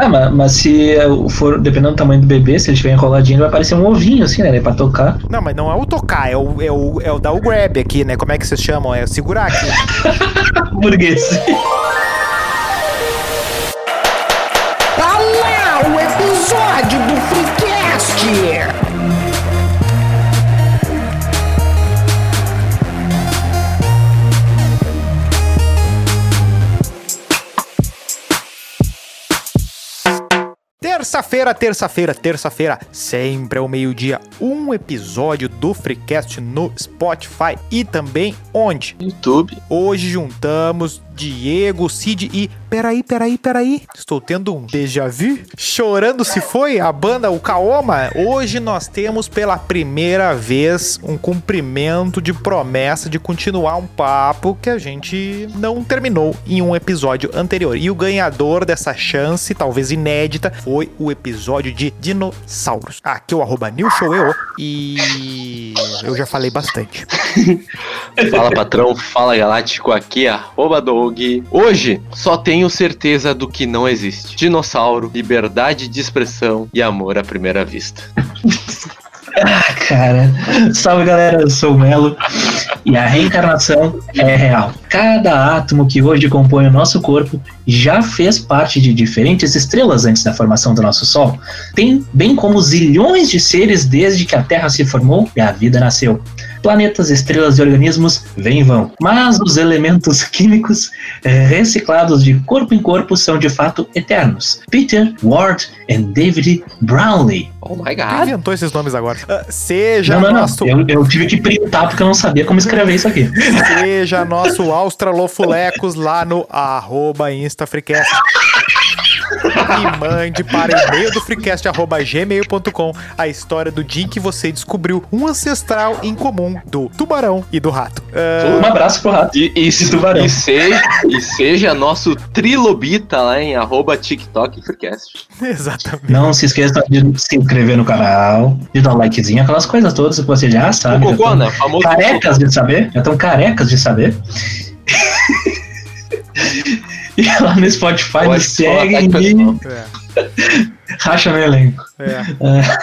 Ah, mas, mas se for, dependendo do tamanho do bebê, se ele estiver enroladinho, vai parecer um ovinho, assim, né? Pra tocar. Não, mas não é o tocar, é o, é o, é o dar o grab aqui, né? Como é que vocês chamam? É segurar aqui. Burguês. Terça-feira, terça-feira, terça-feira, sempre ao meio-dia, um episódio do Freecast no Spotify e também onde? YouTube. Hoje juntamos Diego, Cid e. Peraí, peraí, peraí. Estou tendo um déjà vu. Chorando se foi a banda O Kaoma. Hoje nós temos pela primeira vez um cumprimento de promessa de continuar um papo que a gente não terminou em um episódio anterior. E o ganhador dessa chance, talvez inédita, foi o episódio de dinossauros. Aqui é o arroba NewShowEO e eu já falei bastante. Fala patrão, fala galáctico, aqui é arroba Hoje só tenho certeza do que não existe: dinossauro, liberdade de expressão e amor à primeira vista. Ah, cara. Salve galera, eu sou o Melo e a reencarnação é real. Cada átomo que hoje compõe o nosso corpo já fez parte de diferentes estrelas antes da formação do nosso Sol. Tem bem como zilhões de seres desde que a Terra se formou e a vida nasceu. Planetas, estrelas e organismos vêm e vão, mas os elementos químicos eh, reciclados de corpo em corpo são de fato eternos. Peter, Ward e David Brownlee. Oh my Quem god. inventou esses nomes agora? Ah, seja Não, não, não. nosso. Eu, eu tive que printar porque eu não sabia como escrever isso aqui. Seja nosso Australofulecos lá no arroba InstaFreecast. E mande para e-mail do freecast arroba gmail.com a história do dia em que você descobriu um ancestral em comum do tubarão e do rato. Ah, Um abraço pro rato. E, e, se- tubarão. e seja, e seja nosso trilobita lá em arroba TikTok Freecast. exatamente. Não se esqueça de se inscrever no canal, de dar um likezinho, aquelas coisas todas que você já sabe. o já cocô, tão né? O famoso Carecas de saber, já estão carecas de saber. e lá no Spotify, Pode nos segue e. É, racha no elenco. é.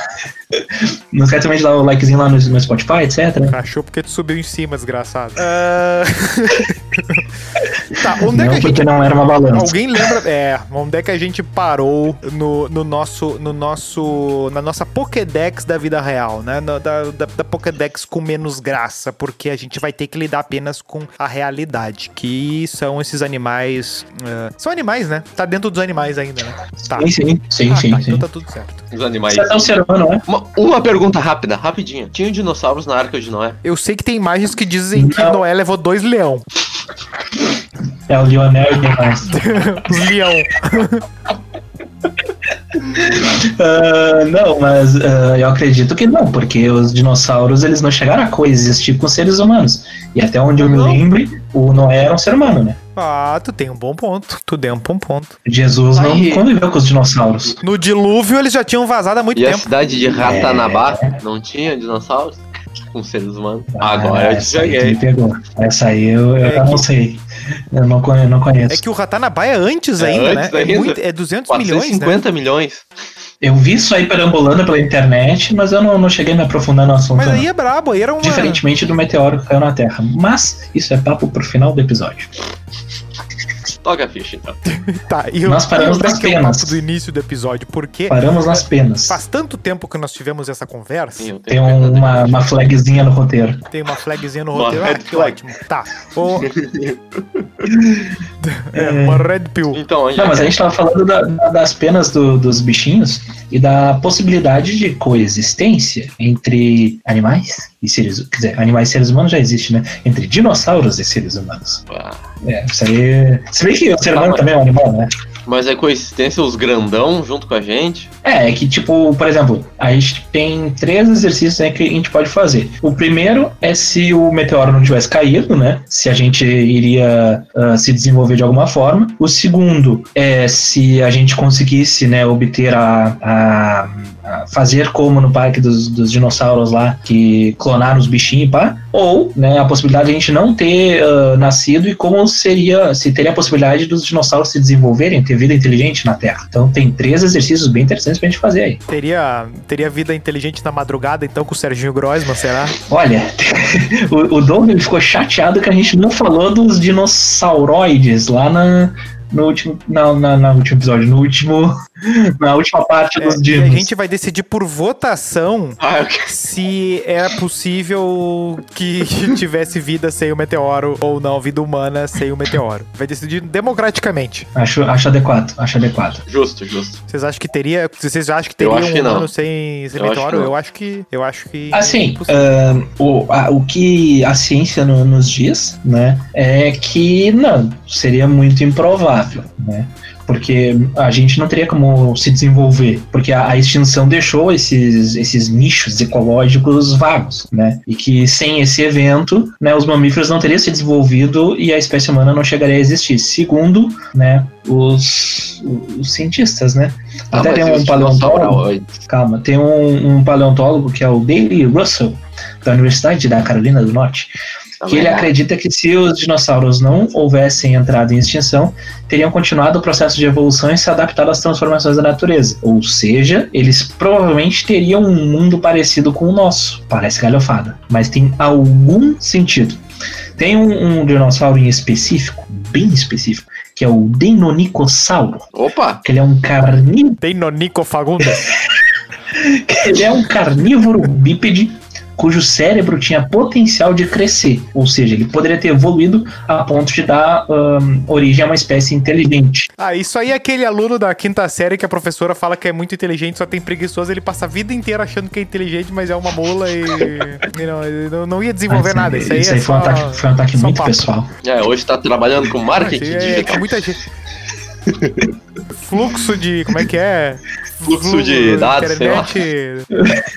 Não esquece também de dar o likezinho lá no, no Spotify, etc. Achou porque tu subiu em cima, desgraçado. Ah, tá, onde é Não que a porque gente não era uma balança. Alguém lembra? É, onde é que a gente parou no, no nosso, no nosso, na nossa Pokédex da vida real, né? Na- da, da, da Pokédex com menos graça, porque a gente vai ter que lidar apenas com a realidade, que são esses animais. ah, são animais, né? Tá dentro dos animais ainda, né? Tá. Sim, sim, sim, Ah, sim. tá, sim. então tá tudo certo. Os animais. Você é um ser humano, né? Uma, uma pergunta rápida, rapidinho. Tinha dinossauros na Arca de Noé? Eu sei que tem imagens que dizem que Não. Noé levou dois leão. É o Lionel e quem mais. Os leão. Ah, não, mas ah, eu acredito que não, porque os dinossauros eles não chegaram a coexistir com seres humanos. E até onde eu me Não. lembre, o Noé era um ser humano, né? Ah, tu tem um bom ponto. Tu tem um bom ponto. Jesus não Aí. conviveu com os dinossauros. No dilúvio eles já tinham vazado há muito E a tempo. cidade de Ratanabá não tinha dinossauros? Com seres humanos? Agora Ah, eu essa aí tu me joguei. pegou. Essa aí eu, eu É não que- sei. Eu não, conhe- não conheço. É que o Ratanabá é antes É ainda, antes né? ainda. É, muito, é 200 milhões, né? 450 milhões. Eu vi isso aí perambulando pela internet, mas eu não, não cheguei a me aprofundar no assunto. Mas aí não. é brabo, aí era uma... Diferentemente do meteoro que caiu na Terra. Mas isso é papo pro final do episódio. Toca a ficha, então. Tá, e Nós paramos é nas é penas. do início do episódio, porque Paramos nas penas. faz tanto tempo que nós tivemos essa conversa, Sim, Tem um- uma, uma flagzinha no roteiro. tem uma flagzinha no Uma roteiro. Ah, red que flag. ótimo. Tá. O... é, uma red pill. Então, Não, é mas a gente tava falando da- das penas do- dos bichinhos e da possibilidade de coexistência entre animais e seres Quer dizer, animais e seres humanos já existe, né? Entre dinossauros e seres humanos. Ah, É, isso aí. Se bem que o ser humano mas- também é um animal, né? Mas é coexistência os grandão junto com a gente? É, é que, tipo, por exemplo, a gente tem três exercícios né, que a gente pode fazer. O primeiro é se o meteoro não tivesse caído, né? Se a gente iria ah, se desenvolver de alguma forma. O segundo é se a gente conseguisse, né, obter a, a fazer como no parque dos, dos dinossauros lá, que clonaram os bichinhos, pá, ou né, a possibilidade de a gente não ter uh, nascido e como seria, se teria a possibilidade dos dinossauros se desenvolverem, ter vida inteligente na Terra. Então tem três exercícios bem interessantes pra gente fazer aí. Teria, teria vida inteligente na madrugada, então, com o Serginho Grossman, será? Olha, o, o Doug ele ficou chateado que a gente não falou dos dinossauroides lá na, no último. Não, na, na último episódio, no último. Na última parte dos É, dinos. a gente vai decidir por votação Ah, quero- se é possível que tivesse vida sem o meteoro ou não, vida humana sem o meteoro. Vai decidir democraticamente. Acho, acho adequado, acho adequado. Justo, justo. Vocês acham que teria. Vocês acham que Eu teria acho um que não. humano sem, sem Eu acho meteoro? que não. eu acho que. Eu acho que. Assim, impossível. ahn, o, a- o que a ciência no- nos diz, né, é que não, seria muito improvável, né? Porque a gente não teria como se desenvolver, porque a, a extinção deixou esses, esses nichos ecológicos vagos, né? E que sem esse evento, né, os mamíferos não teriam se desenvolvido e a espécie humana não chegaria a existir, segundo, né, os, os cientistas, né? Ah, Até tem um paleontólogo? Calma, tem um, um paleontólogo que é o Daley Russell, da Universidade da Carolina do Norte, que ele acredita que se os dinossauros não houvessem entrado em extinção, teriam continuado o processo de evolução e se adaptado às transformações da natureza. Ou seja, eles provavelmente teriam um mundo parecido com o nosso. Parece galhofada, mas tem algum sentido. Tem um, um dinossauro em específico, bem específico, que é o Deinonychossauro, Opa! que ele é um carnívoro Fagundes. Ele é um carnívoro bípede cujo cérebro tinha potencial de crescer, ou seja, ele poderia ter evoluído a ponto de dar ahn, origem a uma espécie inteligente. ah, isso aí é aquele aluno da quinta série que a professora fala que é muito inteligente, só tem preguiçoso, ele passa a vida inteira achando que é inteligente, mas é uma mula e. e não, não, não ia desenvolver Mas, nada. Isso aí, isso é aí foi, um só- ataque, foi um ataque muito papo. pessoal. É, hoje tá trabalhando com marketing é, digital. que muita gente. Fluxo de. Como é que é? Fluxo de dados, sei lá. internet,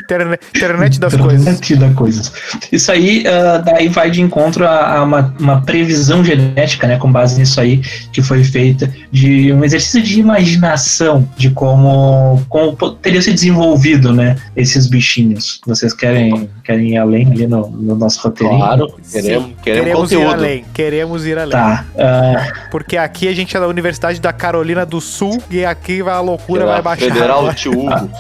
internet, internet das coisas. Internet da coisas. Isso aí ah, daí vai de encontro a, a uma, uma previsão genética, né, com base nisso aí, que foi feita, de um exercício de imaginação de como, como teria se desenvolvido, né, esses bichinhos. Vocês querem, querem ir além ali no, no nosso roteirinho? Claro, queremos, Sim, queremos ir além. Queremos ir além. Tá. ah, Porque aqui a gente é da Universidade da Carolina do Sul e aqui a loucura vai Pela baixar. Federal Tio Hugo.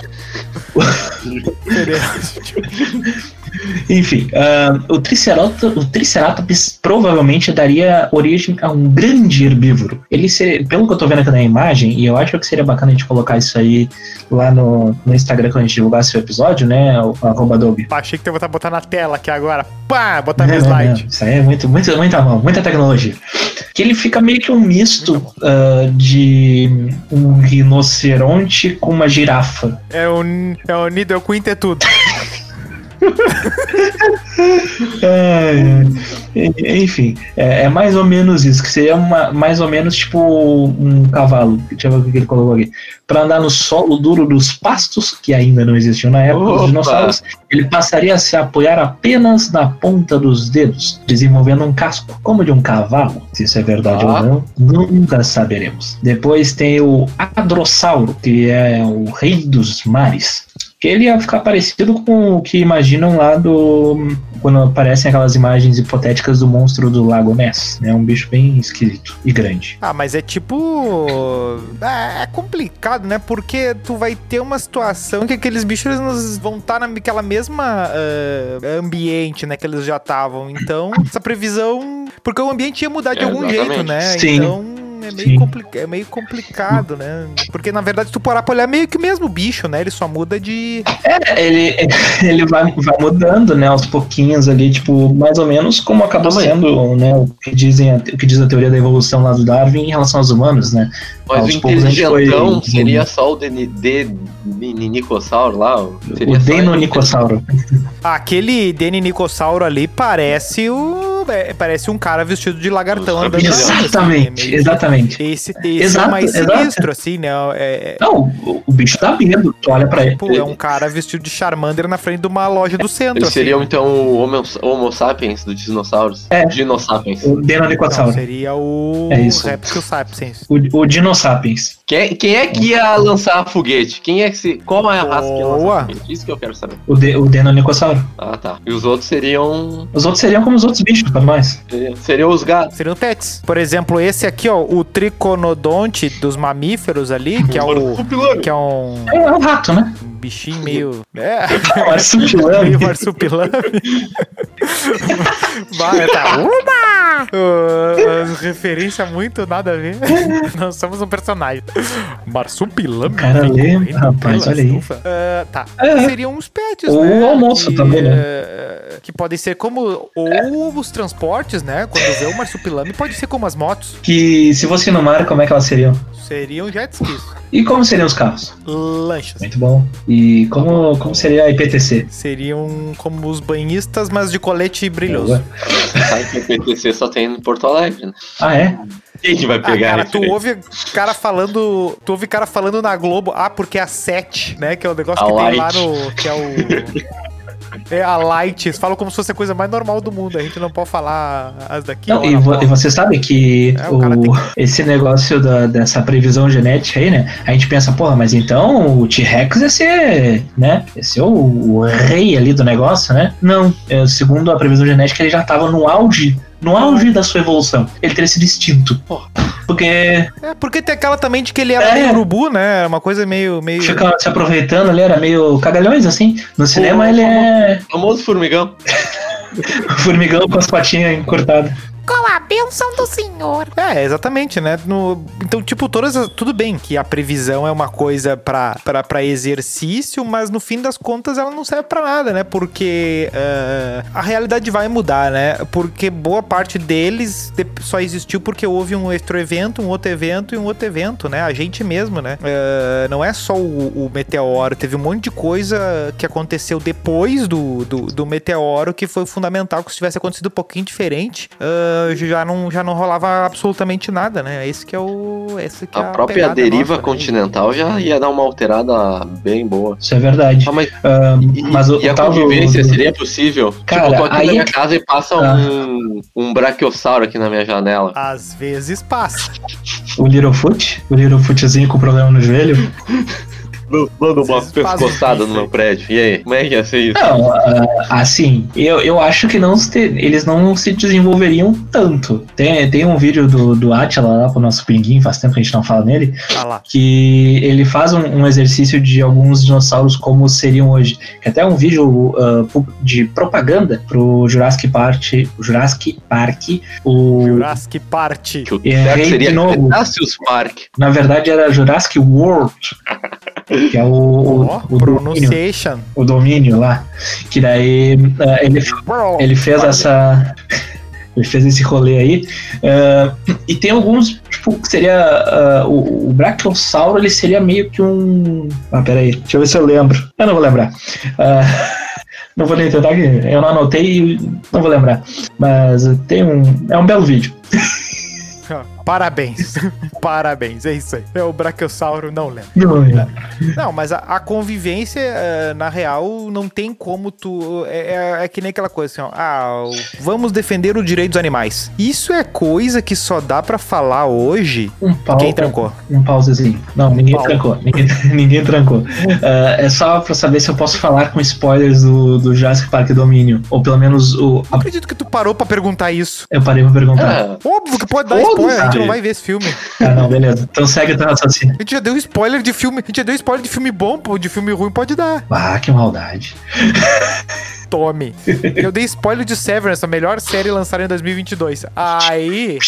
Enfim, ah, o, triceratops, o Triceratops provavelmente daria origem a um grande herbívoro. Ele seria, pelo que eu tô vendo aqui na imagem, e eu acho que seria bacana a gente colocar isso aí lá no, no Instagram quando a gente divulgasse o episódio, né? O arroba Adobe. Achei que tu ia botar, botar na tela aqui agora. Pá, botar Não, no slide. não, Isso aí é muito, muito, muita mão, muita tecnologia. Que ele fica meio que um misto ah, de um rinoceronte com uma girafa. É o, é o Quint é tudo. é, enfim, é, é mais ou menos isso, que seria uma, mais ou menos tipo um cavalo, deixa eu ver o que ele colocou aqui. Para andar no solo duro dos pastos, que ainda não existiam na época Opa! dos dinossauros, ele passaria a se apoiar apenas na ponta dos dedos, desenvolvendo um casco como de um cavalo. Se isso é verdade Ah. ou não, nunca saberemos. Depois tem o Adrossauro, que é o rei dos mares que ele ia ficar parecido com o que imaginam lá do. Quando aparecem aquelas imagens hipotéticas do monstro do Lago Ness. É um bicho bem esquisito e grande. Ah, mas é tipo. É é complicado, né? Porque tu vai ter uma situação que aqueles bichos eles vão estar naquela mesma ah, ambiente, né? Que eles já estavam. Então, essa previsão. Porque o ambiente ia mudar de É, algum exatamente. jeito, né? Sim. Então. É meio, é meio complicado, né? Porque na verdade, se tu parar pra olhar, é meio que o mesmo bicho, né? Ele só muda de. É, ele, ele vai, vai mudando, né, aos pouquinhos ali, tipo, mais ou menos como acabou sendo, né, o que, dizem, a- o que diz a teoria da evolução lá do Darwin em relação aos humanos, né? Mas Aos o foi inteligentão desenvolvendo. seria só o Deni- de Ninicossauro lá? Seria o? Deinonychossauro. Aquele Deninicossauro ali parece o. é, parece um cara vestido de lagartão andando assim, Exatamente, é meio- exatamente. Esse, esse é Exato, o mais exato. sinistro, assim, né? É, é, Não, o, o bicho dá medo, tu olha pra ele. é um cara vestido de Charmander na frente de uma loja do centro. Eles assim. seriam então o Homo, Homo sapiens dos dinossauros? É. Dinosapiens. O Não, Deinonychossauro. seria o É isso. Reptil Sapiens. O, o Dinosapiens. Quem, quem é que ia lançar foguete? Quem é que se. Qual é a raça que ia Boa. lançar foguete? Isso que eu quero saber. O, de, o Denonicossauro. Ah, tá. E os outros seriam. Os outros seriam como os outros bichos, nós. Seriam, os gatos. Seriam pets. Por exemplo, esse aqui, ó, o triconodonte dos mamíferos ali, que é o. Que é um É um rato, né? bichinho meio. É, Marsupilame. meio marsupilame. Vai, tá. Uma! Uh, referência muito nada a ver. Nós somos um personagem. Marsupilame. O cara correndo rapaz, olha aí. Ah, tá. É. Seriam uns pets, Ou né? o almoço Que, também, né? eh, Que podem ser como. Ou os transportes, né? Quando vê o marsupilame, pode ser como as motos. Que se fosse no mar, como é que elas seriam? Seriam jet skis. E como seriam os carros? Lanchas. Muito bom. E como, como seria a IPTC? Seriam como os banhistas, mas de colete brilhoso. Você sabe que o PTC só tem em Porto Alegre, né? Ah, é? Quem que vai Ah, pegar cara, isso tu ouve cara falando. Tu ouve cara falando na Globo, ah, porque é a 7, né? Que é o negócio A que tem lá Light. no. Que é o. É a Light, eles falam como se fosse a coisa mais normal do mundo. A gente não pode falar as daqui. Não, e, vo- e você sabe que É, o o tem esse negócio da- dessa previsão genética aí, né? A gente pensa, porra, mas então o T-Rex ia ser, né? Ia ser o, o rei ali do negócio, né? Não. É, segundo a previsão genética, ele já tava no auge, no auge da sua evolução. Ele teria sido extinto. Porque É, porque tem aquela também de que ele era É. meio urubu, né? Uma coisa meio. meio... ficava se aproveitando, ele era meio cagalhões, assim. No cinema O- ele é Famoso formigão. formigão com as patinhas encurtadas. Com a bênção do Senhor. É, exatamente, né? No- então, tipo, todas as- tudo bem que a previsão é uma coisa pra exercício, mas no fim das contas ela não serve pra nada, né? Porque eh, a realidade vai mudar, né? Porque boa parte deles de- só existiu porque houve um outro evento, um outro evento e um outro evento, né? A gente mesmo, né? Eh, não é só o, o meteoro, teve um monte de coisa que aconteceu depois do, do, do meteoro que foi fundamental, que se tivesse acontecido um pouquinho diferente, ah, já, não, já não rolava absolutamente nada, né? Esse que é o. Esse que é A própria deriva nossa, né? continental já ia dar uma alterada bem boa. Isso é verdade. Ah, mas Ah, e, mas o, e a convivência do- seria possível? Cara, tipo, eu tô aqui aí na minha é casa e passa Ah. um, um braquiossauro aqui na minha janela. Às vezes passa. o Littlefoot, o Littlefootzinho com problema no joelho. Dando uma pescoçada isso no meu prédio. E aí, como é que ia ser isso? Não, ah, assim, eu, eu acho que não se- eles não se desenvolveriam tanto. Tem, tem um vídeo do, do Atila lá pro nosso pinguim, faz tempo que a gente não fala nele, Tá lá. que ele faz um, um exercício de alguns dinossauros como seriam hoje. Que até é um vídeo ah, pu- de propaganda pro Jurassic Park, o Jurassic Park, o, Jurassic Party. Que o Errei certo de seria novo. Park. na verdade era Jurassic World, que é o, o, Ó, o domínio, pronunciation. o domínio lá, que daí ah, ele Ele fez essa. Ele fez esse rolê aí. Ah, e tem alguns, tipo, que seria. ah, o, o Brachiosauro, ele seria meio que um. Ah, peraí. Deixa eu ver se eu lembro. Eu não vou lembrar. Ah, não vou nem tentar, eu não anotei e não vou lembrar. Mas tem um. É um belo vídeo. Parabéns. Parabéns, é isso aí. É o Brachiosauro, não lembro. Não, é. Não, mas a, a convivência, eh, na real, não tem como tu. É, é- é que nem aquela coisa assim, ó. Ah, vamos defender o direito dos animais. Isso é coisa que só dá pra falar hoje. Um pau. Quem trancou? Um pausezinho. Não, ninguém Pau. trancou. Ninguém, ninguém trancou. Ah, é só pra saber se eu posso falar com spoilers do, do Jurassic Park Domínio. Ou pelo menos o. Não acredito que tu parou pra perguntar isso. Eu parei pra perguntar. Ah, Óbvio que pode dar Foda-se. spoiler, a não vai ver esse filme. Ah, não, beleza. Então segue o teu raciocínio. A gente já deu spoiler de filme. A gente já deu spoiler de filme bom, pô. De filme ruim pode dar. Ah, que maldade. Tome. Eu dei spoiler de Severance, a melhor série lançada em 2022. Aí.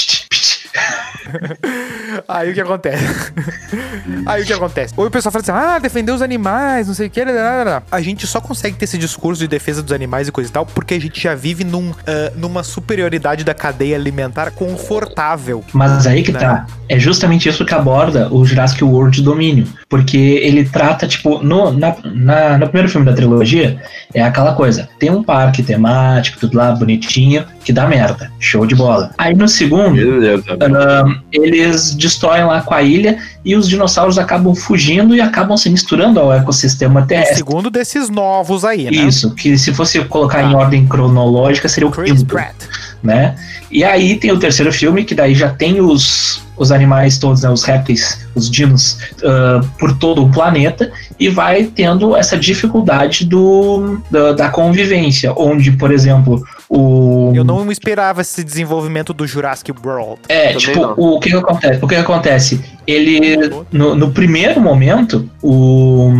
Aí o que acontece? Aí o que acontece? Ou o pessoal fala assim: ah, defender os animais, não sei o que. lá, lá, lá, lá." A gente só consegue ter esse discurso de defesa dos animais e coisa e tal porque a gente já vive num, ah, numa superioridade da cadeia alimentar confortável. Mas aí que Né? tá. É justamente isso que aborda o Jurassic World Domínio. Porque ele trata, tipo, no, na, na- no primeiro filme da trilogia, é aquela coisa. Tem um parque temático, tudo lá bonitinho, que dá merda. Show de bola. Aí no segundo, beleza. Ahn, eles destroem lá com a ilha e os dinossauros acabam fugindo e acabam se misturando ao ecossistema terrestre. segundo desses novos aí, né? Isso, que se fosse colocar em Ah. ordem cronológica seria o Chris quinto, Pratt. né? E aí tem o terceiro filme que daí já tem os os animais todos, né, os répteis, os dinos, ah, por todo o planeta e vai tendo essa dificuldade do, da, da convivência, onde, por exemplo, o Eu não esperava esse desenvolvimento do Jurassic World. é, Também tipo, não. o que que acontece? O que que acontece? Ele, no, no primeiro momento, o,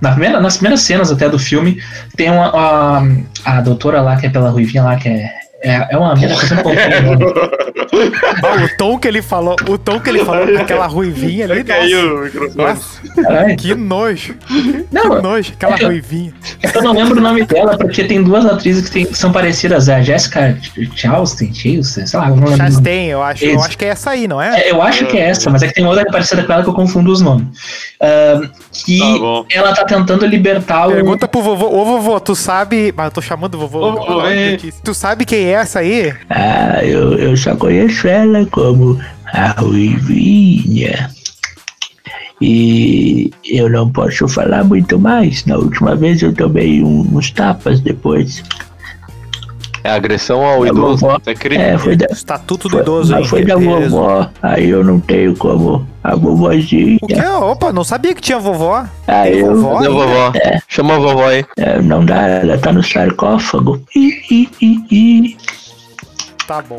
na primeira, nas primeiras cenas até do filme, tem uma, a, a doutora lá, que é pela ruivinha lá, que é, é, é uma mina que eu sempre confundo o nome. Ah, o tom que ele falou, o tom que ele falou com aquela ruivinha ali, Caiu o microfone. que nojo, que Não, nojo, aquela que eu- ruivinha. eu não lembro o nome dela, porque tem duas atrizes que, tem- que são parecidas, é a Jessica Chastain, Chastain, sei lá, eu não lembro. Chastain, eu acho, eu acho que é essa aí, não é? É, eu acho que é essa, mas é que tem outra parecida com ela que eu confundo os nomes. Ah, que Tá ela tá tentando libertar o. Pergunta pro vovô, ô vovô, tu sabe. Mas eu tô chamando o vovô. Ô, vovô, não. Tu sabe quem é essa aí? Ah, eu, eu só conheço ela como a Ruivinha. E eu não posso falar muito mais. Na última vez eu tomei um- uns tapas depois. É agressão ao É, idoso. vovó. É crime. É, foi da, Estatuto do foi, idoso, hein? mas foi da Beleza. vovó. Aí eu não tenho como. A vovozinha. O quê? Opa, não sabia que tinha vovó. Aí eu, vovó? A vovó? Chama a vovó aí. é, não dá, ela tá no sarcófago. Ih, ih, ih, ih. Tá bom.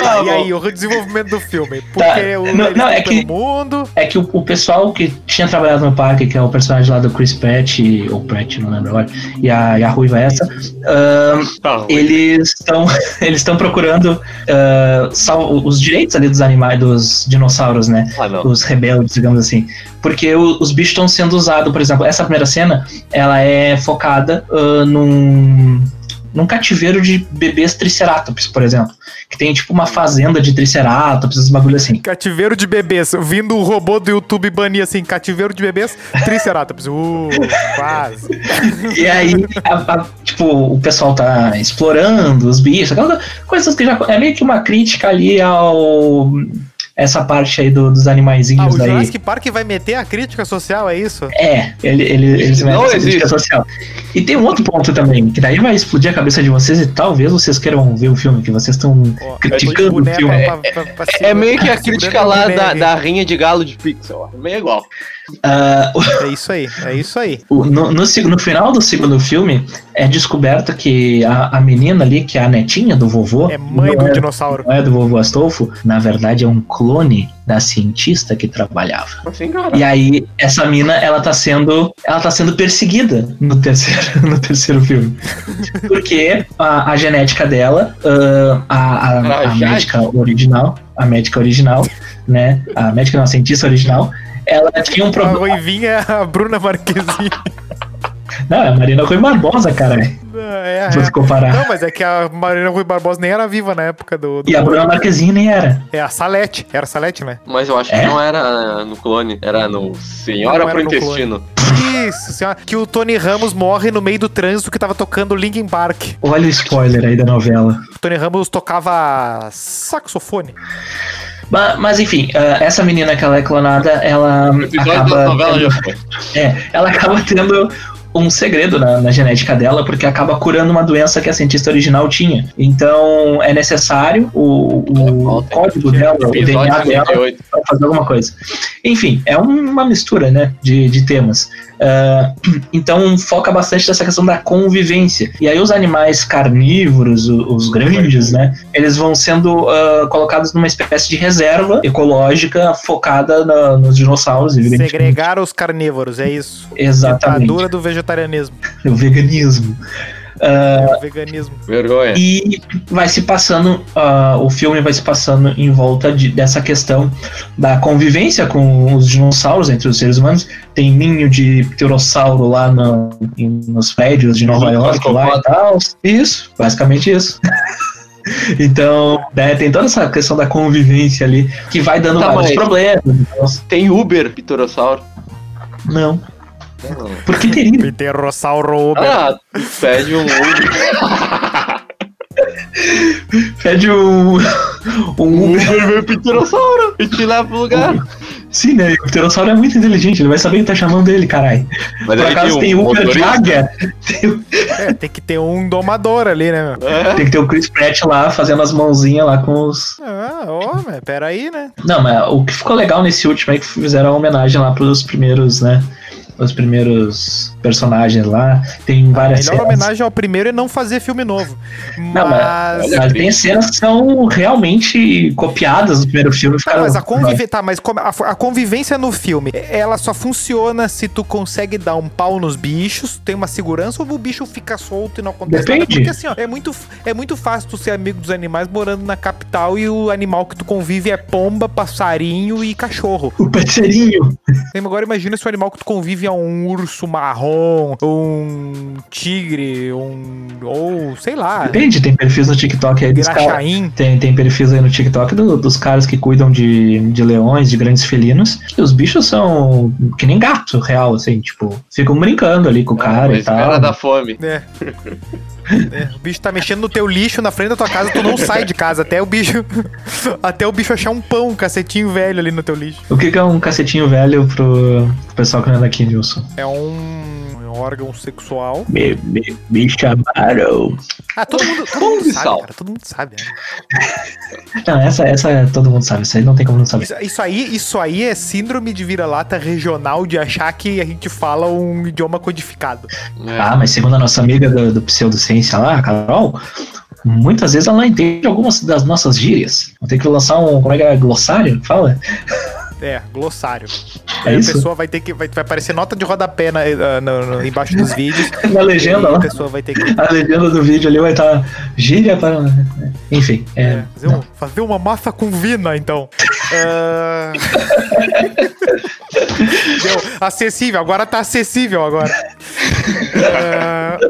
Tá e aí, o desenvolvimento do filme? Porque Tá, o, não- não, é que- pelo mundo. É que o, o pessoal que tinha trabalhado no parque, que é o personagem lá do Chris Pratt, ou Pratt, não lembro agora, e a, e a Ruiva essa, Tá, eles estão eles estão procurando ah, sal- os direitos ali dos animais, dos dinossauros, né? Ah. Os rebeldes, digamos assim. Porque o- os bichos estão sendo usados, por exemplo, essa primeira cena, ela é focada ah, num, num cativeiro de bebês triceratops, por exemplo. Que tem tipo uma fazenda de triceratops, esses bagulho assim. Cativeiro de bebês. Vindo o robô do YouTube banir assim, cativeiro de bebês, Triceratops. Uh, quase. E aí, a- a- tipo, o pessoal tá explorando os bichos, aquelas coisas que já. É meio que uma crítica ali ao. Essa parte aí do- dos Ah, animaizinhos o daí. Jurassic Park vai meter a crítica social, é isso? É, ele, ele, eles Não metem essa crítica existe. social. E tem um outro ponto também, que daí vai explodir a cabeça de vocês e talvez vocês queiram ver o filme, que vocês estão Ó, criticando o filme. pra- pra- pra É segurar- meio que a crítica o lá da, da rinha de galo de pixel. ó. Meio igual. Ah, É isso aí, é isso aí. O- No, no, no final do segundo filme, é descoberto que a, a menina ali, que é a netinha do vovô, É mãe do é, dinossauro. não é do vovô Astolfo, na verdade é um clone da cientista que trabalhava. Assim. E aí, essa mina, ela tá sendo, ela tá sendo perseguida no terceiro, no terceiro filme. Porque a, a genética dela, ah, a, a, Era a médica original, a médica original, né, a médica não, a cientista original, ela tinha um A problema... ruivinha é a Bruna Marquezine. Não, a Marina Rui Barbosa, cara, É, se é. você comparar. Não, mas é que a Marina Rui Barbosa nem era viva na época do. do E a Bruna Marquezine nem era. É a Salete. Era a Salete, né? Mas eu acho É? que não era no clone, era no Senhora pro. Intestino. Isso, senhora. Que o Tony Ramos morre no meio do trânsito que tava tocando Linkin Park. Olha o spoiler aí da novela. O Tony Ramos tocava saxofone. Mas, enfim, ah, essa menina que ela é clonada, ela O episódio acaba. da novela tendo- já foi. É, ela acaba tendo um segredo na, na genética dela, porque acaba curando uma doença que a cientista original tinha. Então é necessário o, o Volta. código dela, o DNA dela 58. para fazer alguma coisa. Enfim, é uma mistura, né, de, de temas. Ah, então foca bastante nessa questão da convivência. E aí os animais carnívoros, os grandes, né, eles vão sendo ah, colocados numa espécie de reserva ecológica focada na- nos dinossauros. evidentemente. Segregar os carnívoros, é isso. Exatamente. Ditadura do vegetarianismo. O veganismo. Ah, É veganismo. Vergonha. e vai se passando, ah, o filme vai se passando em volta de- dessa questão da convivência com os dinossauros entre os seres humanos. Tem ninho de pterossauro lá no- em- nos prédios de Nova York lá e tal. Isso, basicamente isso. então, né, tem toda essa questão da convivência ali que vai dando Tá, vários mas- problemas. Então, Tem Uber, Pterossauro. não. Por que teria? Pterossauro Uber. Ah, pede um Uber. Pede um, um Um Uber. Uber Pterossauro e te leva pro lugar. Sim, né? O pterossauro é muito inteligente, ele vai saber que tá chamando ele, caralho. Mas Por acaso tem um um de águia, tem, É, tem que ter um domador ali, né? É. tem que ter o Chris Pratt lá fazendo as mãozinhas lá com os. Ah, ó, mas peraí, né? Não, mas o que ficou legal nesse último é que fizeram a homenagem lá pros primeiros, né? Os primeiros personagens lá. Tem várias Melhor cenas. homenagem ao primeiro é não fazer filme novo. Não, Mas. Mas tem cenas que são realmente copiadas do primeiro filme. Tá, Ficaram, mas a, convive... tá, mas a, a convivência no filme, ela só funciona se tu consegue dar um pau nos bichos, tem uma segurança, ou o bicho fica solto e não acontece nada. Depende. Porque assim, ó, é muito, é muito fácil tu ser amigo dos animais morando na capital e o animal que tu convive é pomba, passarinho e cachorro. O parceirinho. Agora imagina se o animal que tu convive é um urso marrom, um tigre, um. ou sei lá, Depende, tem perfis no TikTok aí dos caras. Tem, tem perfis aí no TikTok do- dos caras que cuidam de, de leões, de grandes felinos. E os bichos são que nem gato real, assim, tipo, ficam brincando ali com o cara e Mas cara tal. da fome. É. É, o bicho tá mexendo no teu lixo na frente da tua casa, tu não sai de casa até o bicho até o bicho achar um pão, um cacetinho velho ali no teu lixo. O que, que é um cacetinho velho pro, pro pessoal que não é daqui, Nilson? É um, um órgão sexual. Me, me, me chamaram. Ah, todo mundo, todo mundo sabe, sal. cara, todo mundo sabe. né? Não, essa, essa todo mundo sabe, isso aí não tem como não saber. Isso, isso aí, isso aí é síndrome de vira-lata regional de achar que a gente fala um idioma codificado. É. Ah, mas segundo a nossa amiga do, do Pseudociência lá, a Carol, muitas vezes ela não entende algumas das nossas gírias. Vou ter que lançar um, como é que é, glossário? Fala? É, glossário. É Aí a isso? pessoa vai ter que vai, vai aparecer nota de rodapé na, eh, no- no- embaixo dos vídeos. Na legenda lá. a pessoa vai ter que A legenda do vídeo ali vai estar gíria para. Enfim, é. É, fazer, um- fazer uma massa com vina, então. Ah, Deu, acessível, agora tá acessível agora. Ah,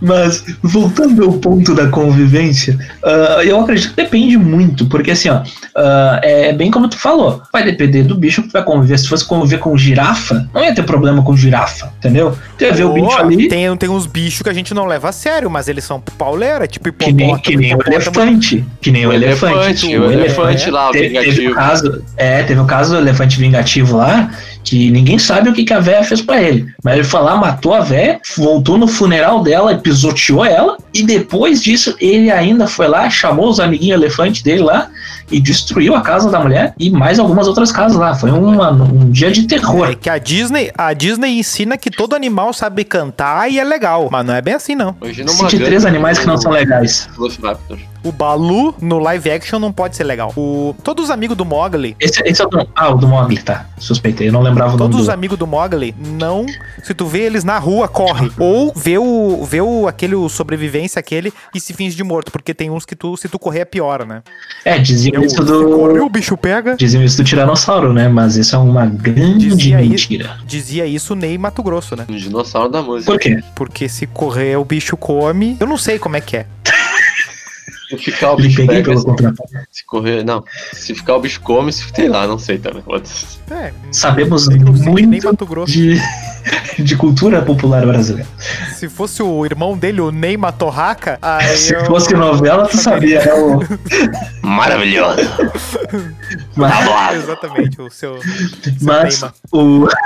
Mas, voltando ao ponto da convivência, ah, eu acredito que depende muito, porque assim, ó, ah, é bem como tu falou, vai depender do bicho que tu vai conviver. Se fosse conviver com girafa, não ia ter problema com girafa, entendeu? Tu ia ver o pô, bicho ali Tem, tem uns bichos que a gente não leva a sério, mas eles são pauleira, tipo que nem, hipopótamo. que nem o hipopótamo- elefante. Que nem o, O elefante, elefante. o elefante lá, o Teve, teve o vingativo. caso, é, teve o caso do elefante vingativo lá, que ninguém sabe o que, que a véia fez pra ele. Mas ele foi lá, matou a véia, voltou no funeral dela e pisoteou ela. E depois disso, ele ainda foi lá, chamou os amiguinhos elefantes dele lá e destruiu a casa da mulher e mais algumas outras casas lá. Foi uma- um dia de É terror. que a Disney, a Disney ensina que todo animal sabe cantar e é legal, mas não é bem assim não. Imagina Cite três animais que não são legais. Velociraptor. O Balu no live action não pode ser legal. O, todos os amigos do Mogli, Esse, esse é o do, ah, o do Mogli, tá. Suspeitei, eu não lembrava o todos nome os do... amigos do Mogli não, se tu vê eles na rua, corre. Ou vê o vê o aquele o sobrevivência aquele e se finge de morto, porque tem uns que tu se tu correr é pior, né? É, diziam Eu, isso do... o bicho pega. Diziam isso do Tiranossauro, né? Mas isso é uma grande Dizia isso. mentira. Dizia isso o Ney Mato Grosso, né? Um dinossauro da música. Por quê? Porque se correr o bicho come. Eu não sei como é que é. Se ficar o bicho pega, pelo se, se correr. Não. Se ficar o bicho come, se sei lá, não sei também. É, Sabemos muito Mato Grosso. de, de cultura popular brasileira. Se fosse o irmão dele, o Ney Matorraca, aí Se eu- fosse novela, tu sabia, né? O- Maravilhoso. Mas, Exatamente, o seu. seu mas Neymar. o.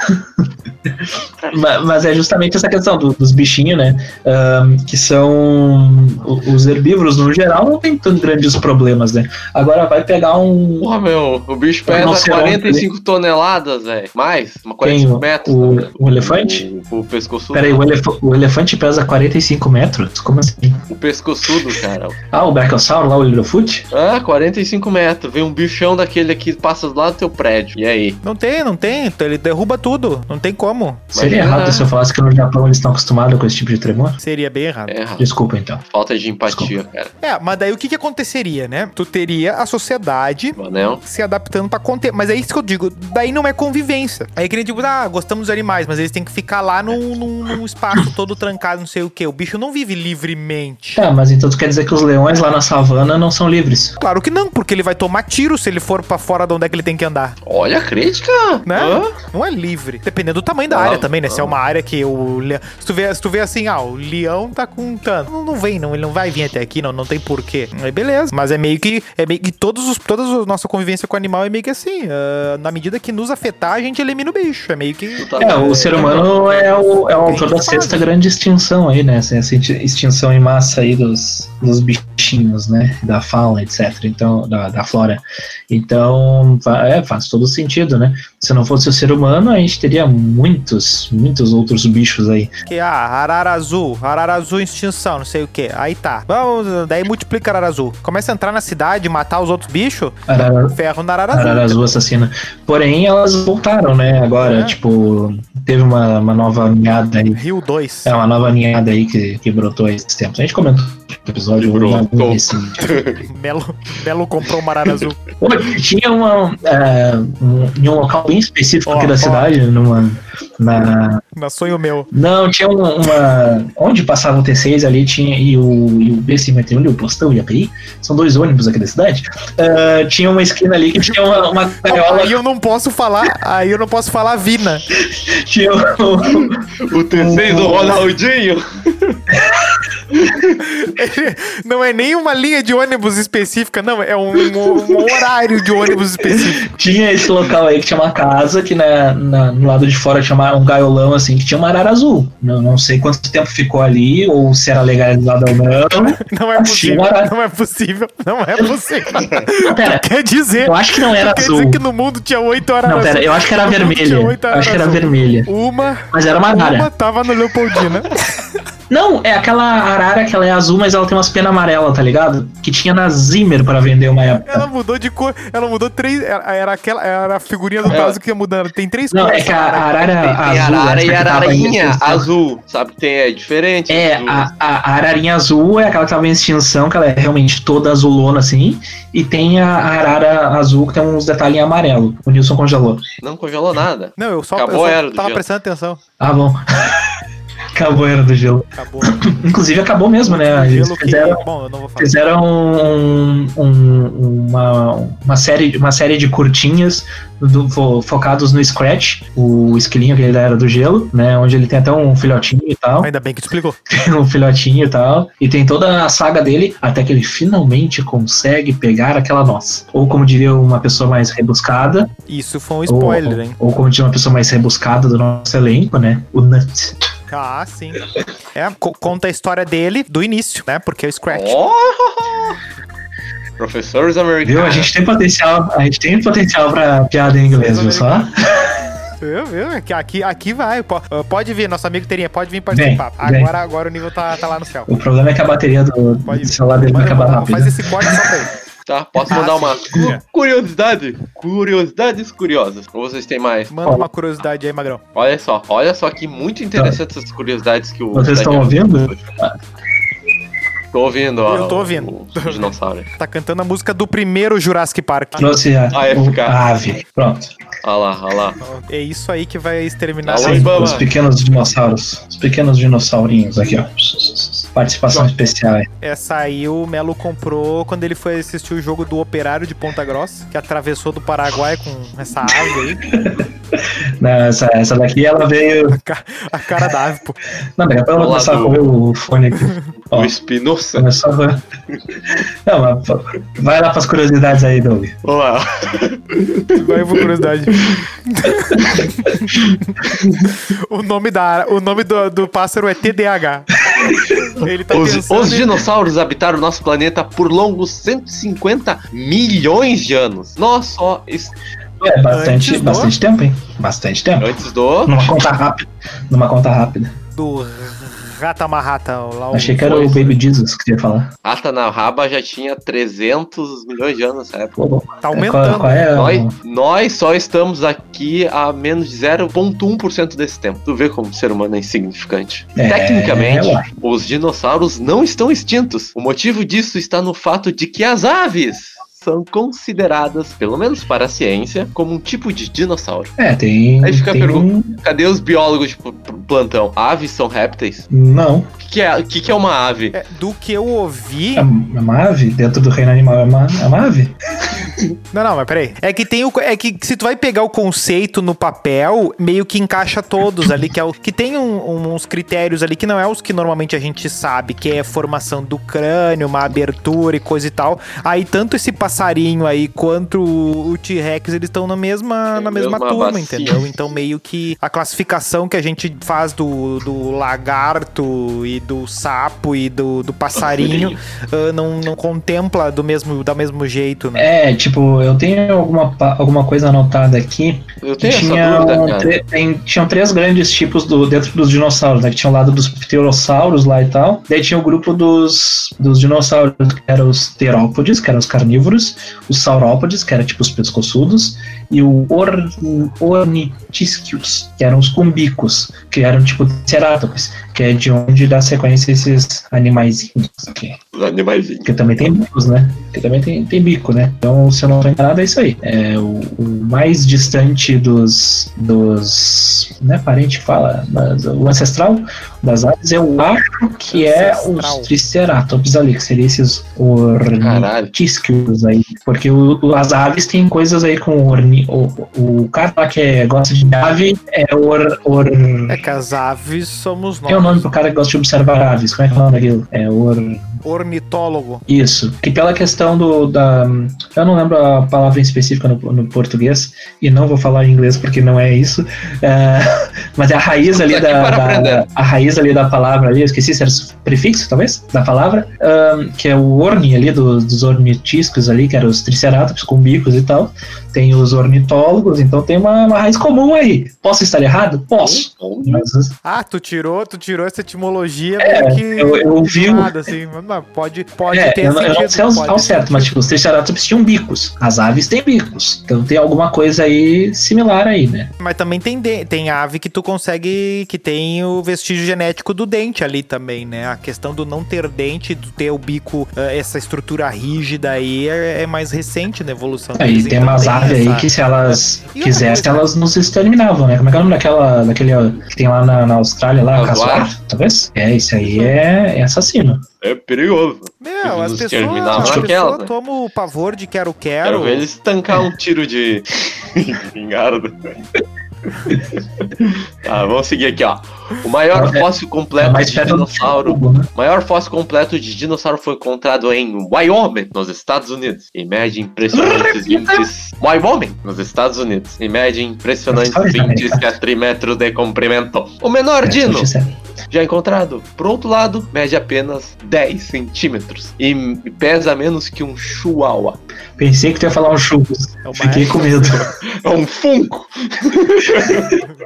Ma- Mas é justamente essa questão do- dos bichinhos, né? Ahn, que são. Os herbívoros, no geral, não tem tão grandes problemas, né? Agora vai pegar um. Porra, meu, o bicho pesa sei 45 toneladas, velho. Mais, uma Quem? 45 O, metros. o, né? o elefante? O, o pescoçudo. Peraí, o, elef o elefante pesa 45 metros? Como assim? O pescoçudo, cara. Ah, o Brachiosauro lá, o Littlefoot? Ah, 45 metros. Vem um bichão daquele aqui passa do lado do teu prédio. E aí? Não tem, não tem. Ele derruba tudo. Não tem como. Seria Imagina- errado se eu falasse que no Japão eles estão acostumados com esse tipo de tremor? Seria bem errado. É errado. Desculpa então. Falta de empatia, cara. É, mas daí o que que aconteceria, né? Tu teria a sociedade O anel. se adaptando pra conter. Mas é isso que eu digo, daí não é convivência. Aí que nem tipo, ah, gostamos dos animais, mas eles têm que ficar lá num, num- num espaço todo trancado, não sei o quê. O bicho não vive livremente. Tá, mas então tu quer dizer que os leões lá na savana não são livres? Claro que não, porque ele vai tomar tiro se ele for pra fora de onde é que ele tem que andar. Olha a crítica. Né? Hã? Não é livre. Dependendo do tamanho da Ah, área também, né? Se é ah. uma área que o. Se tu vê, se tu vê assim, ah, o leão tá com tanto. Não, não vem, não, ele não vai vir até aqui, não, não tem porquê. Aí beleza. Mas é meio que. É meio que todos os, toda a nossa convivência com o animal é meio que assim. ah, na medida que nos afetar, a gente elimina o bicho. É meio que. É, o ser humano é o, é o autor da sexta grande extinção aí, né? Essa essa extinção em massa aí dos, dos bichinhos, né? Da fauna, etc. Então, da, da flora. Então, é, faz todo sentido, né? Se não fosse o ser humano, a gente teria muitos, muitos outros bichos aí. Que, ah, arara azul, arara azul extinção, não sei o que. Aí tá. Vamos, daí multiplica arara azul. Começa a entrar na cidade, matar os outros bichos, Arara, ferro na arara azul. Arara Azul assassina. Porém, elas voltaram, né? Agora, É. tipo, teve uma, uma nova ninhada aí. Rio 2. É uma nova ninhada aí que, que brotou esses tempos. A gente comentou no episódio Brotou. Melo, Melo comprou uma arara azul. Pô, tinha uma, é, um, em um local bem específico Ó, aqui da ó. cidade, numa. Na, Na sonho meu. não, tinha uma, uma- Onde passava o T6 ali tinha. E o, e o B51 e o Postão e a PI, são dois ônibus aqui da cidade. é, tinha uma esquina ali que tinha uma, uma gaiola. Aí eu não posso falar, aí eu não posso falar Vina. Tinha um, O T6 do Ronaldinho. Não é nem uma linha de ônibus específica, não, é um, um- um horário de ônibus específico. tinha esse local aí que tinha uma casa que na, na- no lado de fora tinha uma- um gaiolão assim que tinha uma arara azul. Não, não sei quanto tempo ficou ali ou se era legalizado ou não. Não é possível. Não é possível, não é possível. Não, pera, Quer dizer, eu acho que não era quer azul. dizer que no mundo tinha oito horas Não, pera, eu acho que era vermelha. Eu acho que era vermelha. Uma, Mas era uma uma arara. tava no Leopoldina. Não, é aquela arara que ela é azul, mas ela tem umas penas amarelas, tá ligado? Que tinha na Zimmer pra vender uma época. Ela mudou de cor, ela mudou três, era, era aquela, era a figurinha do É. Tazo que ia mudando. Tem três Não, é cores. que a, a arara Tem, tem azul. arara e ararinha azul. Sabe que tem, é diferente. É, azul. a, a, ararinha azul é aquela que tava em extinção, que ela é realmente toda azulona assim. E tem a, arara azul que tem uns detalhes em amarelo. O Nilson congelou. Não congelou nada. Não, eu só, Acabou eu só tava prestando atenção. Ah, bom. Acabou a era do gelo. Acabou. Inclusive acabou mesmo, né? Eles Gelo que. fizeram, Bom, fizeram um- um- uma, uma, série, uma série de curtinhas do- fo- focados no Scratch, o esquilinho que ele Era do Gelo, né? Onde ele tem até um filhotinho e tal. Ainda bem que explicou. um filhotinho e tal. E tem toda a saga dele até que ele finalmente consegue pegar aquela noz. Ou como diria uma pessoa mais rebuscada. Isso foi um spoiler, ou, hein? Ou como diria uma pessoa mais rebuscada do nosso elenco, né? O Nut. Ah, sim. É, co- conta a história dele do início, né? Porque é o Scratch. Oh! Professores Viu? americanos. A gente tem potencial, a gente tem potencial pra piada em inglês, viu só? Viu, viu? Aqui, aqui, vai. Ah, Pode vir, nosso amigo Terinha, pode vir participar. Vem, vem. agora, agora o nível tá, tá lá no céu. O problema é que a bateria do, do celular dele vai acabar rápido. fazer esse corte só pra ele. Tá, posso Ah, mandar uma cu- curiosidade? Curiosidades curiosas. Ou vocês têm mais? Manda uma curiosidade aí, Magrão. Olha só, olha só que muito interessante essas curiosidades que o. Vocês estão ouvindo? Tô ouvindo, ó. Eu tô ouvindo. O, o dinossauro. Tá cantando a música do primeiro Jurassic Park. Trouxe a, é a ave. Pronto. Olha lá, olha lá. É isso aí que vai exterminar. Alô, Sim. Os pequenos dinossauros. Os pequenos dinossaurinhos aqui, ó. Participação especial aí. Essa aí o Melo comprou quando ele foi assistir o jogo do Operário de Ponta Grossa, que atravessou do Paraguai com essa ave aí. Né, Essa, essa daqui ela veio. A ca- A cara da ave, pô. Não, daqui a pouco eu vou começar a correr o fone aqui. Ó, O Espinosa. começou a. Não, vai lá pras curiosidades aí, Doug. Olá. Vai por curiosidade. o nome, da, o nome do, do pássaro é TDAH. Ele tá Os, pensando os em- dinossauros habitaram nosso planeta por longos 150 milhões de anos. Nós só es- É, bastante, Antes do- bastante tempo, hein? Bastante tempo. antes do. Numa conta rápida. Numa conta rápida. do Rata Marrata. Lá Achei que era o. Baby Jesus que ia falar. Rata na raba já tinha 300 milhões de anos nessa época. Pô, Tá qual, aumentando. qual é? Nós, nós só estamos aqui a menos de 0,1% desse tempo. Tu vê como o ser humano é insignificante. É, Tecnicamente, os dinossauros não estão extintos. O motivo disso está no fato de que as aves são consideradas, pelo menos para a ciência, como um tipo de dinossauro. É, tem. Aí fica a tem... pergunta. Cadê os biólogos pl- plantão? Aves são répteis? Não. O que, que é, o que, que é uma ave? É, do que eu ouvi, É uma ave? Dentro do reino animal é uma, é uma ave? Não, não, mas peraí. É que tem o. É que se tu vai pegar o conceito no papel, meio que encaixa todos ali, que é o. Que tem um- uns critérios ali que não é os que normalmente a gente sabe, que é formação do crânio, uma abertura e coisa e tal. Aí tanto esse passarinho aí quanto o o T-Rex, eles estão na mesma, na mesma, mesma turma, bacia. entendeu? Então meio que a classificação que a gente faz do, do lagarto e do sapo e do, do passarinho ah, não, não contempla do mesmo, do mesmo jeito, né? É, tipo, eu tenho alguma, alguma coisa anotada aqui. Eu Que tenho essa tinha dúvida, um tem- tinham três grandes tipos do, dentro dos dinossauros, né? Que tinha o lado dos pterossauros lá e tal. Daí tinha o grupo dos, dos dinossauros, que eram os terópodes, que eram os carnívoros, os saurópodes, que eram tipo os pescoçudos, e o or, ornitisquios, que eram os cumbicos, que eram tipo ceratops, que é de onde dá sequência esses animaizinhos aqui. Os animaizinhos. Que também tem bicos, né? Que também tem, tem bico, né? Então, se eu não tô enganado, é isso aí. É o, o mais distante dos. dos. Né, parente fala, mas o ancestral das aves, eu acho que é Ancestral. os triceratops ali, que seriam esses ornitisquios aí. Porque o- as aves têm coisas aí com orni. O, o cara lá que é- gosta de ave é or. or É que as aves somos nós. tem o nome pro cara que gosta de observar aves. Como é que é o nome daquilo? É or. Ornitólogo. Isso. Que pela questão do. Da, eu não lembro a palavra em específica no, no português, e não vou falar em inglês porque não é isso. é, mas é a raiz ali da, da-. A raiz ali da palavra ali, eu esqueci se era prefixo, talvez, da palavra, que é o orni ali, do- dos ornitiscos ali, que eram os triceratops com bicos e tal. Tem os ornitólogos, então tem uma, uma raiz comum aí. Posso estar errado? Posso. Mas, Ah, tu tirou, tu tirou essa etimologia É, meio que. eu- eu vi assim, mas pode, pode É, ter eu, não- eu não sentido, sei ao, ao certo, mas sentido. tipo, os triceratops tinham bicos. As aves têm bicos. Então tem alguma coisa aí similar aí, né? Mas também tem, de- tem ave que tu consegue. que tem o vestígio genético do dente ali também, né? A questão do não ter dente, do ter o bico, eh, essa estrutura rígida aí, é, é mais recente na evolução. Aí deles, tem então umas aí que se elas quisessem, coisa? elas nos exterminavam, né? Como é que é o nome daquela, daquele ó, que tem lá na, na Austrália, lá, Casuar? Talvez? É, isso aí é, é assassino. É perigoso. Meu, as pessoas, as naquela, pessoas tomam o pavor de quero-quero. Quero ver eles tancar um tiro de espingarda. tá, vamos seguir aqui, ó. O maior É- fóssil É completo mais de dinossauro. né? Maior fóssil completo de dinossauro foi encontrado em Wyoming, nos Estados Unidos. E mede impressionantes 20. Wyoming, nos Estados Unidos. E mede impressionantes Nos Estados 27 metros de comprimento. O menor É, dino já encontrado. Por outro lado, mede apenas 10 centímetros. E pesa menos que um chihuahua. Pensei que tu ia falar um churros. É Fiquei com medo. É um funko.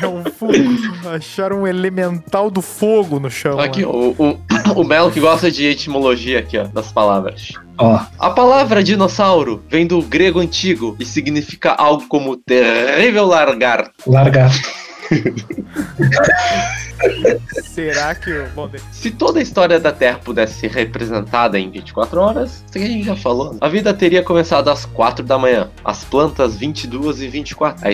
É um fogo. Acharam um elemental do fogo no chão. Aqui, né? o, o, o Melo que gosta de etimologia aqui, ó, das palavras. Ó, A palavra dinossauro vem do grego antigo e significa algo como terrível largar. largar. Será que. Bom, de- Se toda a história da Terra pudesse ser representada em 24 horas, isso que a gente já falou, né? a vida teria começado às 4 da manhã, as plantas 22 e 24,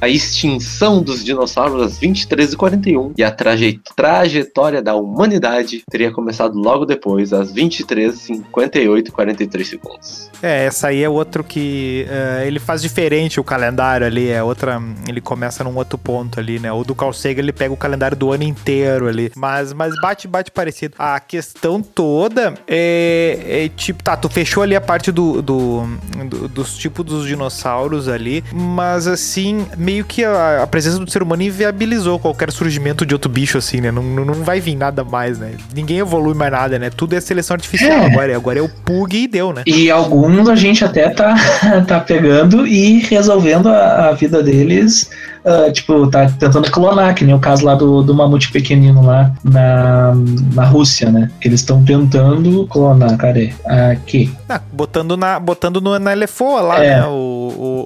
a, extinção dos dinossauros às 23 e 41 e a traje- trajetória da humanidade teria começado logo depois, às 23 58 e 43 segundos. É, essa aí é outro que. eh, ele faz diferente o calendário ali. É outra. Ele começa num outro ponto ali, né? O do Carl Sagan ele pega o calendário do ano inteiro ali. Mas, mas bate, bate parecido. A questão toda é, é tipo, tá, tu fechou ali a parte do, do, do- dos tipos dos dinossauros ali. Mas assim, meio que a, a presença do ser humano inviabilizou qualquer surgimento de outro bicho, assim, né? Não, não não vai vir nada mais, né? Ninguém evolui mais nada, né? Tudo é seleção artificial É. agora. Agora é o Pug e deu, né? E alguns a gente até tá, tá pegando e resolvendo a, a vida deles. Ah, tipo, tá tentando clonar, que nem o caso lá do, do mamute pequenino lá na, na Rússia, né? Que eles estão tentando clonar. Cadê? Aqui. Ah, botando na, botando no, na Elefoa lá, É. né? O,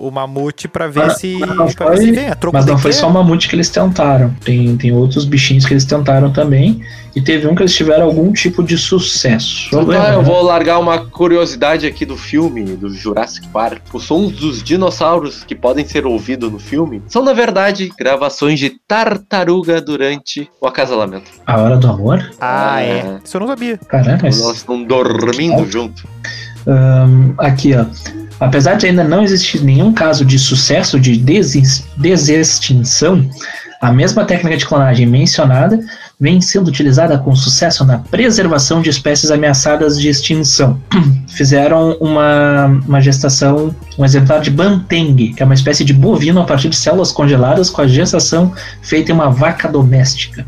o, o mamute pra ver Mas- se. mas não foi- se vem. Troco Mas não foi só o mamute que eles tentaram. Tem, tem outros bichinhos que eles tentaram também. E teve um que eles tiveram algum tipo de sucesso. Ah, eu né? vou largar uma curiosidade aqui do filme, do Jurassic Park. Os sons dos dinossauros que podem ser ouvidos no filme são, na verdade, gravações de tartaruga durante o acasalamento. A hora do amor? Ah, é. É. Isso eu não sabia. Caramba, elas estão dormindo junto. Ahn, aqui, ó. Apesar de ainda não existir nenhum caso de sucesso de desextinção, a mesma técnica de clonagem mencionada vem sendo utilizada com sucesso na preservação de espécies ameaçadas de extinção. Fizeram uma, uma gestação, um exemplar de Banteng, que é uma espécie de bovino a partir de células congeladas com a gestação feita em uma vaca doméstica.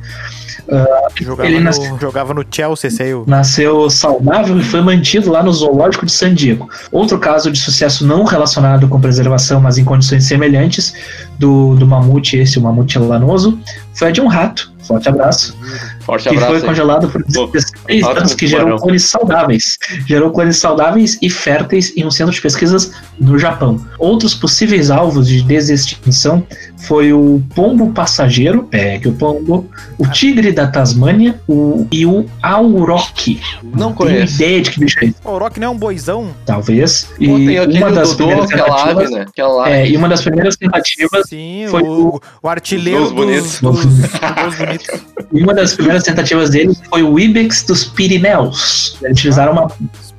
Jogava, Ele no, nasceu- jogava no Chelsea, Nasceu saudável e foi mantido lá no zoológico de San Diego. Outro caso de sucesso não relacionado com preservação, mas em condições semelhantes do, do mamute, esse, o mamute lanoso, foi a de um rato. Forte abraço. Forte Que abraço. foi aí. congelado por Pô, 16 ótimo anos, que gerou tubarão. clones saudáveis. Gerou clones saudáveis e férteis em um centro de pesquisas no Japão. Outros possíveis alvos de desextinção foi o pombo passageiro, é, que o pombo, o tigre da Tasmânia o, e o auroque. Não Tenho conheço. ideia de que bicho é esse, O Orochi não é um boizão? talvez. E uma das Dodô, primeiras ave, tentativas. né? Ave. É, e uma das primeiras tentativas Sim, foi o, o artilheiro Os dos, bonitos. dos, dos bonitos. E uma das primeiras tentativas dele foi o Ibex dos Pirineus. Eles utilizaram uma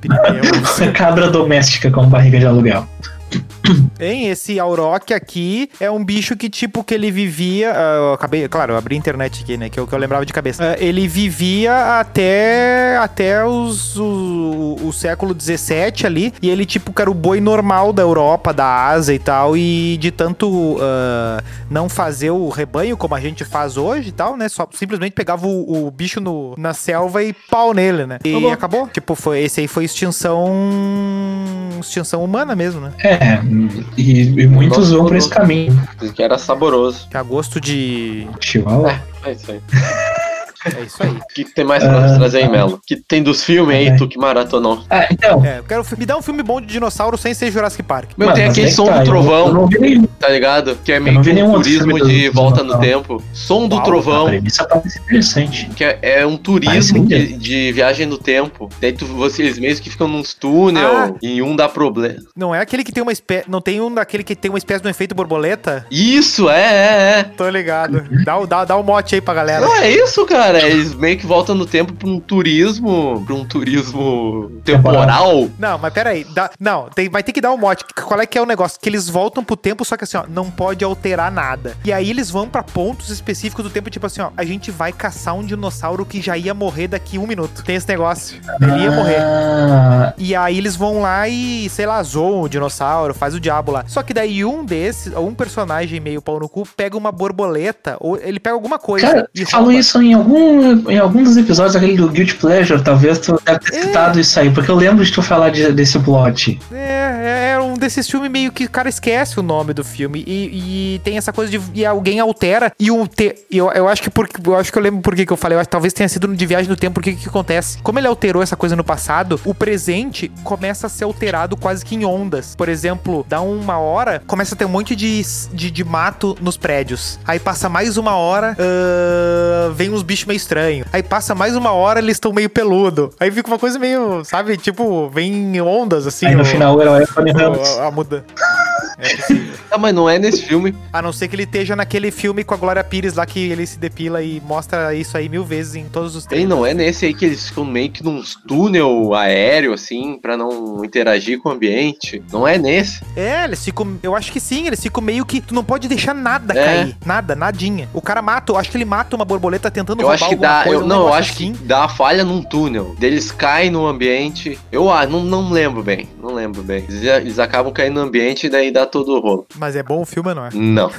Pirineus. cabra doméstica como barriga de aluguel. Hein, esse Auroch aqui é um bicho que, tipo, que ele vivia. eu acabei, claro, eu abri a internet aqui, né? Que é o que eu lembrava de cabeça. Ah, ele vivia até, até os, o, o século XVII ali. E ele, tipo, que era o boi normal da Europa, da Ásia e tal. E de tanto ah, não fazer o rebanho como a gente faz hoje e tal, né? Só simplesmente pegava o, o bicho no, na selva e pau nele, né? E Acabou. acabou. Tipo, foi, esse aí foi extinção. Extinção humana mesmo, né? É, e, e muitos Nossa, vão por esse caminho. Que era saboroso. Que a gosto de. Chihuahua. É isso aí. É isso aí. O que tem mais pra Ah, nos trazer aí, tá. Melo? que tem dos filmes aí, É. tu que maratonou? Ah, então. É, eu quero me dar um filme bom de dinossauro sem ser Jurassic Park. Meu, mano, tem aquele é que som tá, do eu- trovão, Eu não vi tá ligado? Que é meio que um turismo de volta no tempo. Som do Uau, A trovão, premissa parece interessante. que é, é um turismo de, viagem no tempo. Daí tu, vocês mesmos que ficam nos túnel Ah. e um dá problema. Não é aquele que tem uma espécie. Não tem um daquele que tem uma espécie de um efeito borboleta? Isso, é, é, é. Tô ligado. Dá, o- dá, dá um mote aí pra galera. Não, é isso, cara. Eles meio que voltam no tempo pra um turismo. pra um turismo temporal. Não, mas pera aí. Dá, não, tem, vai ter que dar um mote. Qual é que é o negócio? Que eles voltam pro tempo, só que assim, ó, não pode alterar nada. E aí eles vão pra pontos específicos do tempo, tipo assim, ó, a gente vai caçar um dinossauro que já ia morrer daqui um minuto. Tem esse negócio. Ele ia morrer. Ah, E aí eles vão lá e, sei lá, zoam o dinossauro, faz o diabo lá. Só que daí um desses, um personagem meio pau no cu, pega uma borboleta, ou ele pega alguma coisa cara, falou isso em algum, em algum dos episódios daquele do Guilty Pleasure, talvez tu deve ter É. citado isso aí, porque eu lembro de tu falar de- desse plot. É, é um desses filmes meio que o cara esquece o nome do filme e, e tem essa coisa de e alguém altera e o te, eu, eu acho que porque eu acho que eu lembro por que eu falei, eu acho talvez tenha sido de viagem no tempo, porque que que acontece? Como ele alterou essa coisa no passado, o presente começa a ser alterado quase que em ondas. Por exemplo, dá uma hora, começa a ter um monte de, de, de mato nos prédios. Aí passa mais uma hora, ah, vem uns bichos meio estranhos. Aí passa mais uma hora, eles estão meio peludo. Aí fica uma coisa meio, sabe, tipo, vem ondas assim. aí no o- final o herói é Tony Ramos. a, a muda. É possível. Ah, mas não é nesse filme. A não ser que ele esteja naquele filme com a Glória Pires lá que ele se depila e mostra isso aí mil vezes em todos os Ele não é nesse aí que eles ficam meio que num túnel aéreo, assim, pra não interagir com o ambiente. Não é nesse. É, eles ficam. Eu acho que sim, eles ficam meio que. Tu não pode deixar nada É. cair. Nada, nadinha. O cara mata, eu acho que ele mata uma borboleta tentando Eu roubar acho que alguma dá. coisa, eu, não, eu acho assim. que dá a falha num túnel. Eles caem no ambiente. Eu ah, não, não lembro bem. Não lembro bem. Eles, eles acabam caindo no ambiente e daí dá todo o rolo. Mas é bom o filme, não é? Não.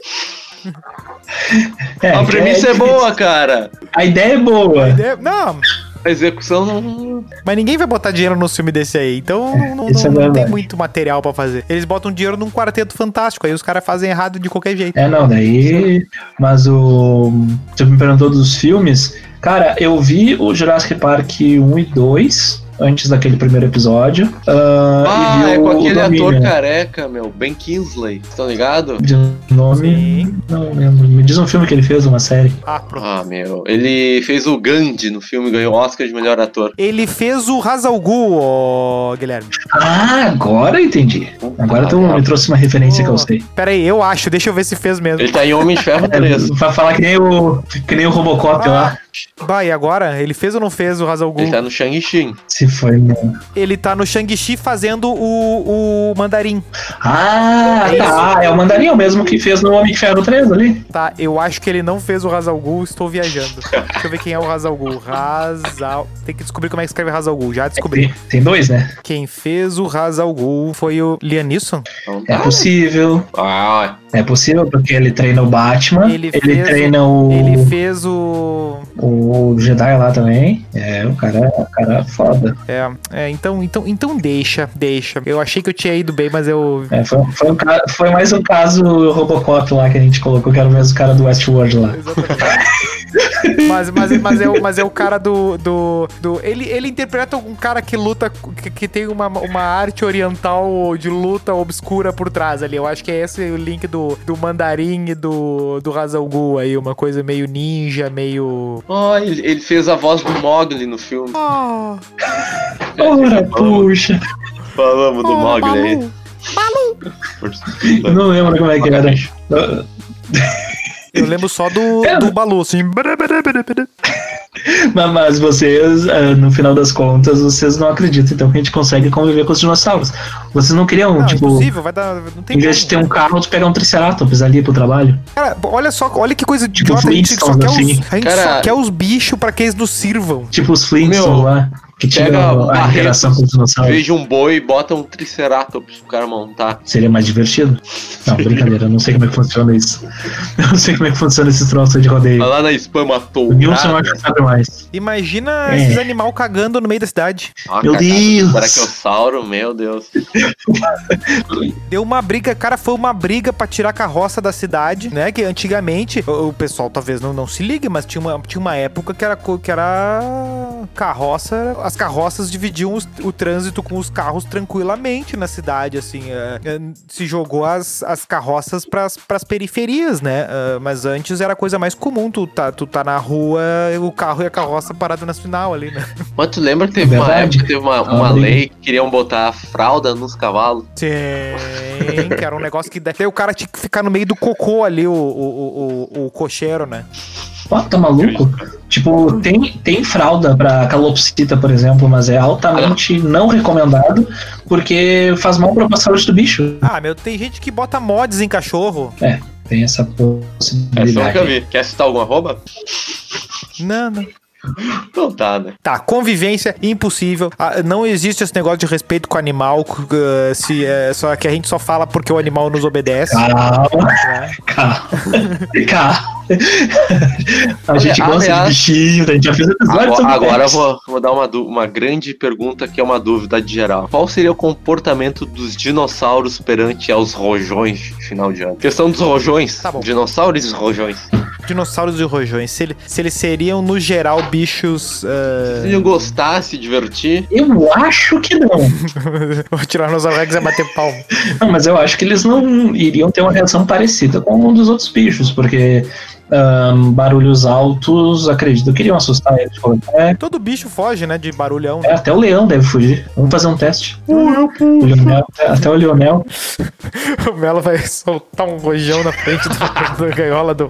É, a premissa é, difícil. boa, cara. A ideia é boa. É- Não, A execução não. mas ninguém vai botar dinheiro no filme desse aí. Então não, não- isso é não tem muito material pra fazer. Eles botam dinheiro num quarteto fantástico. Aí os caras fazem errado de qualquer jeito. É, não, daí. Mas o. Você me perguntou dos filmes. Cara, eu vi o Jurassic Park 1 e 2 antes daquele primeiro episódio. ah, Ah, e é com aquele ator careca, meu. Ben Kingsley. Estão ligado? De nome. Sim. Não lembro. Me diz um filme que ele fez, uma série. Ah, pronto. Ah, meu. Ele fez o Gandhi no filme, ganhou o Oscar de melhor ator. Ele fez o Hazalgu, ó, Guilherme. Ah, agora eu entendi. Agora tu Ah, me trouxe uma referência que eu sei. Pera aí, eu acho. Deixa eu ver se fez mesmo. Ele tá em Homem de Ferro 3. É, vai falar que nem o, que nem o Robocop Ah, lá. Bah, e agora? Ele fez ou não fez o Hazal Ele tá no Shang-Chi. Se foi. no- Ele tá no Shang-Chi fazendo o, o mandarim. Ah, É tá. É o mandarim o mesmo que fez no Homem de Ferro 3 ali. Tá, eu acho que ele não fez o Hazal Ghul, estou viajando. Deixa eu ver quem é o Hazal Ghul. Hazal... Tem que descobrir como é que escreve Hazal Ghul. Já descobri. Tem, tem dois, né? Quem fez o Hazal Ghul foi o. Então É possível. Ah, É possível, porque ele treina o Batman. Ele Ele, fez o- treina o, Ele fez o... o Jedi lá também. É, o cara, o cara é foda. É, é, então, então, então deixa, deixa. Eu achei que eu tinha ido bem, mas eu... É, foi, foi, um foi mais um caso Robocop lá que a gente colocou, que era o mesmo cara do Westworld lá. Mas, mas, mas, é, o- mas é o cara do. do, do ele, ele interpreta um cara que luta, que, que tem uma, uma arte oriental de luta obscura por trás ali. Eu acho que é esse o link do, do mandarim e do, do Hazal Ghul aí. Uma coisa meio ninja, meio. ó, ele, ele fez a voz do Mogli no filme. Oh, Ora, puxa. Falamos do Mogli aí. Eu não lembro como é que era. Eu lembro só do, do Balu, assim. Mas, mas vocês, ah, no final das contas, vocês não acreditam então que a gente consegue conviver com os dinossauros. Vocês não queriam, Não, tipo, impossível, vai dar. Não tem em vez de ter um carro, tu pegar um Triceratops ali pro trabalho? Cara, olha só, olha que coisa Tipo idiota. A gente só quer assim. os, a gente Cara- só quer os bichos pra que eles nos sirvam. Tipo os Flintstones Meu, lá, que Pega a Barretos, interação com os dinossauros. veja um boi e bota um Triceratops pro cara montar. Seria mais divertido? Não, brincadeira, eu não sei como é que funciona isso. Eu não sei como é que funciona esses troços de rodeio. Vai lá na spam matou O o cara. acho que sabe mais. Imagina É. esses animal cagando no meio da cidade. Ah, Meu cagada do Deus. Brachiosauro, meu Deus. Deu uma briga, cara, foi uma briga pra tirar carroça da cidade, né? Que antigamente, o, o pessoal talvez não, não se ligue, mas tinha uma, tinha uma época que era, que era carroça, as carroças dividiam os- o trânsito com os carros tranquilamente na cidade, assim. é, é, se jogou as, as carroças pras, pras periferias, né? é, mas antes era a coisa mais comum, tu tá, tu tá na rua, o carro e a carroça parado na final ali, né? Mas tu lembra que teve uma época que teve uma, Ah, uma lei que queriam botar fralda nos cavalos? Sim, que era um negócio que daí o cara tinha que ficar no meio do cocô ali, o, o, o, o, o cocheiro, né? Pô, tá maluco? Tipo, tem, tem fralda pra calopsita, por exemplo, mas é altamente não recomendado porque faz mal pra saúde do bicho. Ah, meu, tem gente que bota mods em cachorro. Tem essa Essa eu nunca possibilidade. vi. Quer citar algum arroba? Não, não. Não tá, né? Tá, convivência impossível. Ah, não existe esse negócio de respeito com o animal. ah, se, é, só que a gente só fala porque o animal nos obedece. Calma, né? calma. Calma. A gente Olha, gosta aliás- de bichinho, a gente já fez episódio Agora, agora eu vou, vou dar uma, uma grande pergunta que é uma dúvida de geral. Qual seria o comportamento dos dinossauros perante aos rojões de final de ano? Questão dos rojões. Tá bom. Dinossauros e rojões. Dinossauros e rojões. Se, ele- se eles seriam, no geral, bichos. ah, Se iam gostar, se divertir. Eu acho que não. o Tiranossauro Rex é bater palmo. Não, mas eu acho que eles não iriam ter uma reação parecida com um dos outros bichos, porque ahn, barulhos altos, acredito que iriam assustar eles. É, Todo bicho foge, né? De barulhão. é, até o leão deve fugir. Vamos fazer um teste. O Leonel- até o Leonel. O Melo vai soltar um rojão na frente da gaiola do,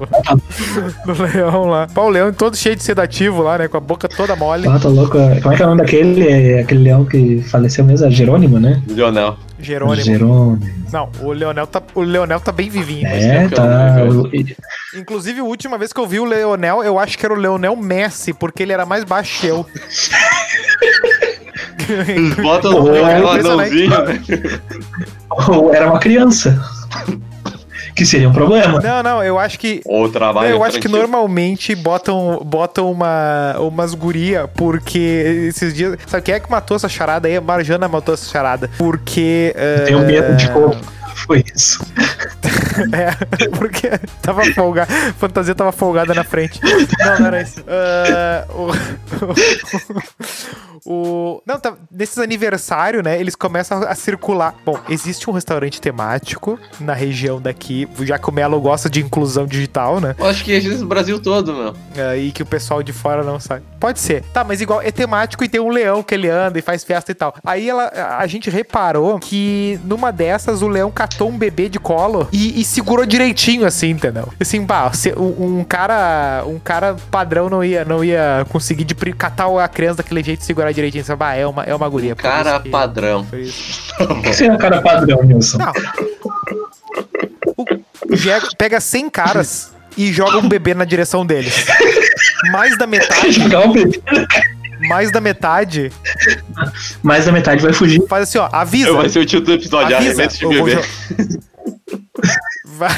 do leão lá. Pô, o leão todo cheio de sedativo lá, né? Com a boca toda mole. Ah, tá louco. Como é que é o nome daquele? É aquele leão que faleceu mesmo? É Jerônimo, né? Lionel. Jerônimo. Jerônimo. Não, o Leonel tá, o Leonel tá bem vivinho. É, eu tá. O- Inclusive, a última vez que eu vi o Leonel, eu acho que era o Leonel Messi, porque ele era mais baixo que eu. Eles botam é anãozinho? Ou era uma criança. Que seria um problema. Não, não, eu acho que. Ou trabalho eu acho que normalmente botam, botam uma, umas guria, porque esses dias. Sabe quem é que matou essa charada aí? A Marjana matou essa charada. Porque. Tenho medo de eh, como foi isso. É, porque tava folgada. A fantasia tava folgada na frente. Não, não era isso. Ah, o, o- Não, tá, nesses aniversários, né? Eles começam a circular. Bom, existe um restaurante temático na região daqui, já que o Melo gosta de inclusão digital, né? Eu acho que existe no Brasil todo, meu. E que o pessoal de fora não sabe. Pode ser. Tá, mas igual é temático e tem um leão que ele anda e faz festa e tal. Aí ela, a gente reparou que numa dessas o leão catou um bebê de colo e, e segurou direitinho, assim, entendeu? Assim, pá, se- um, um cara. Um cara padrão não ia, não ia conseguir de catar a criança daquele jeito e segurar direitinho. Sabe? Ah, é uma, é uma guria. Cara que- padrão. por isso. O que seria um cara padrão, Nilson? Não. O Diego pega 100 caras e joga um bebê na direção deles. Mais da metade, Jogar um bebê, mais da metade, mais da metade vai fugir. faz assim, ó, avisa. Vai ser o título do episódio, avisa. arremesso de bebê. Vai-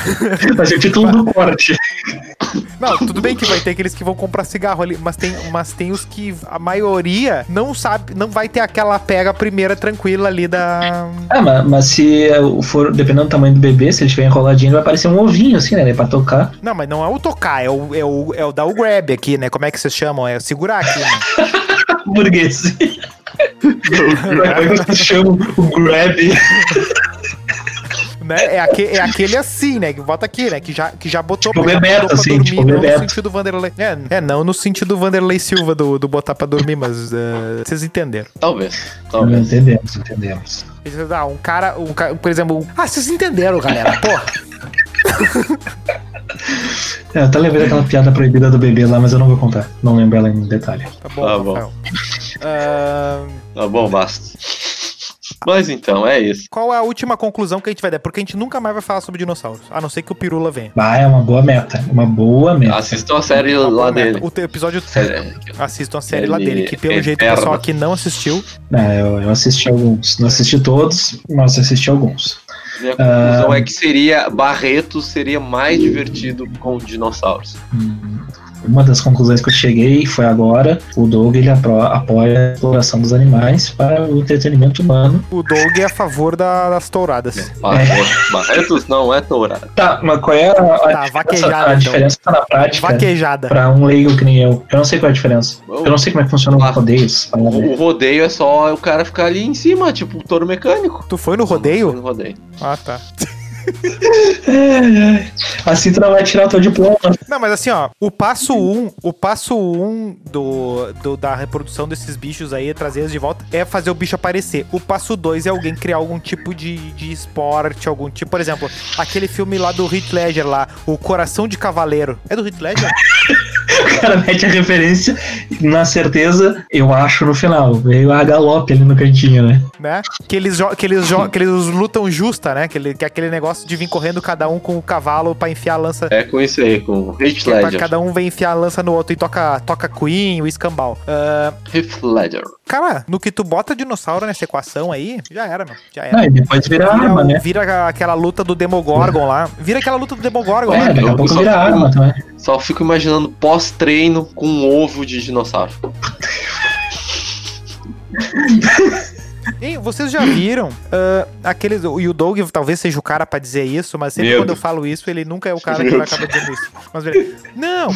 Vai ser o título do corte. Não, tudo bem que vai ter aqueles que vão comprar cigarro ali, mas tem, mas tem os que a maioria não sabe, não vai ter aquela pega primeira tranquila ali da. Ah, mas, mas se for, dependendo do tamanho do bebê, se ele estiver enroladinho, vai parecer um ovinho, assim, né? Pra tocar. Não, mas não é o tocar, é o, é o, é o dar o grab aqui, né? Como é que vocês chamam? É o segurar aqui, né? Burguês. Como chamam o grab? né? É, aque, é aquele assim, né? Que bota aqui, né? Que já, que já botou Tipo já Bebeto, botou pra assim, dormir, tipo não Bebeto. no sentido Vanderlei. É, é, não no sentido Vanderlei Silva do, do botar pra dormir, mas eh, vocês entenderam. Talvez, talvez. Entendemos, entendemos. Ah, um cara, um cara, por exemplo, um- ah, vocês entenderam, galera, porra. É, eu até lembrei daquela piada proibida do bebê lá, mas eu não vou contar. Não lembro ela em detalhe. Tá bom, Tá bom. Ah, Tá bom, basta. Mas então, é isso. qual é a última conclusão que a gente vai dar? Porque a gente nunca mais vai falar sobre dinossauros, a não ser que o Pirula venha. Ah, é uma boa meta. Uma boa meta. Assistam a série Uma lá meta. dele. O episódio Série- Assistam a série lá Ele dele, que pelo é jeito o pessoal aqui não assistiu. É, eu, eu assisti alguns. Não assisti todos, mas assisti alguns. Minha conclusão é que seria Barreto seria mais divertido com dinossauros. Hum, Uma das conclusões que eu cheguei foi agora: o Doug ele apoia a exploração dos animais para o entretenimento humano. O Doug é a favor da- das touradas. Barreto- Barretos não é tourada. Tá, mas qual é a, a Tá, diferença, vaquejada, a então. diferença na prática Vaquejada. para um leigo que nem eu? Eu não sei qual é a diferença. Eu não sei como é que funciona Ah. o rodeio. O rodeio é só o cara ficar ali em cima, tipo touro mecânico. Tu foi no Foi rodeio? no rodeio. Ah, tá. Assim tu não vai tirar o teu diploma. Não, mas assim, ó, o passo 1, um, o passo 1 um do, do- da reprodução desses bichos aí, trazer eles de volta, é fazer o bicho aparecer. O passo 2 é alguém criar algum tipo de, de esporte, algum tipo, por exemplo, aquele filme lá do Heath Ledger lá, O Coração de Cavaleiro. É do Heath Ledger? O cara mete a referência na certeza, eu acho, no final. Veio a galope ali no cantinho, né? né? Que eles, que eles, que eles lutam justa, né? Que, ele, que é aquele negócio de vir correndo cada um com o cavalo pra enfiar a lança. É com isso aí, com o Heath que é Ledger. cada um vem enfiar a lança no outro e toca, toca Queen, o escambau. Ah, Heath Ledger. cara, no que tu bota dinossauro nessa equação aí, já era, meu. Já era. E depois vira Vira, arma, né? vira aquela luta do Demogorgon lá. Vira aquela luta do Demogorgon É, lá. daqui a eu pouco só vira fico- arma também. Só fico imaginando pós-treino com um ovo de dinossauro. Hein, vocês já viram ah, aqueles. E o Doug talvez seja o cara pra dizer isso, mas sempre Medo. quando eu falo isso, ele nunca é o cara que Medo. vai acabar dizendo isso. Mas. Não!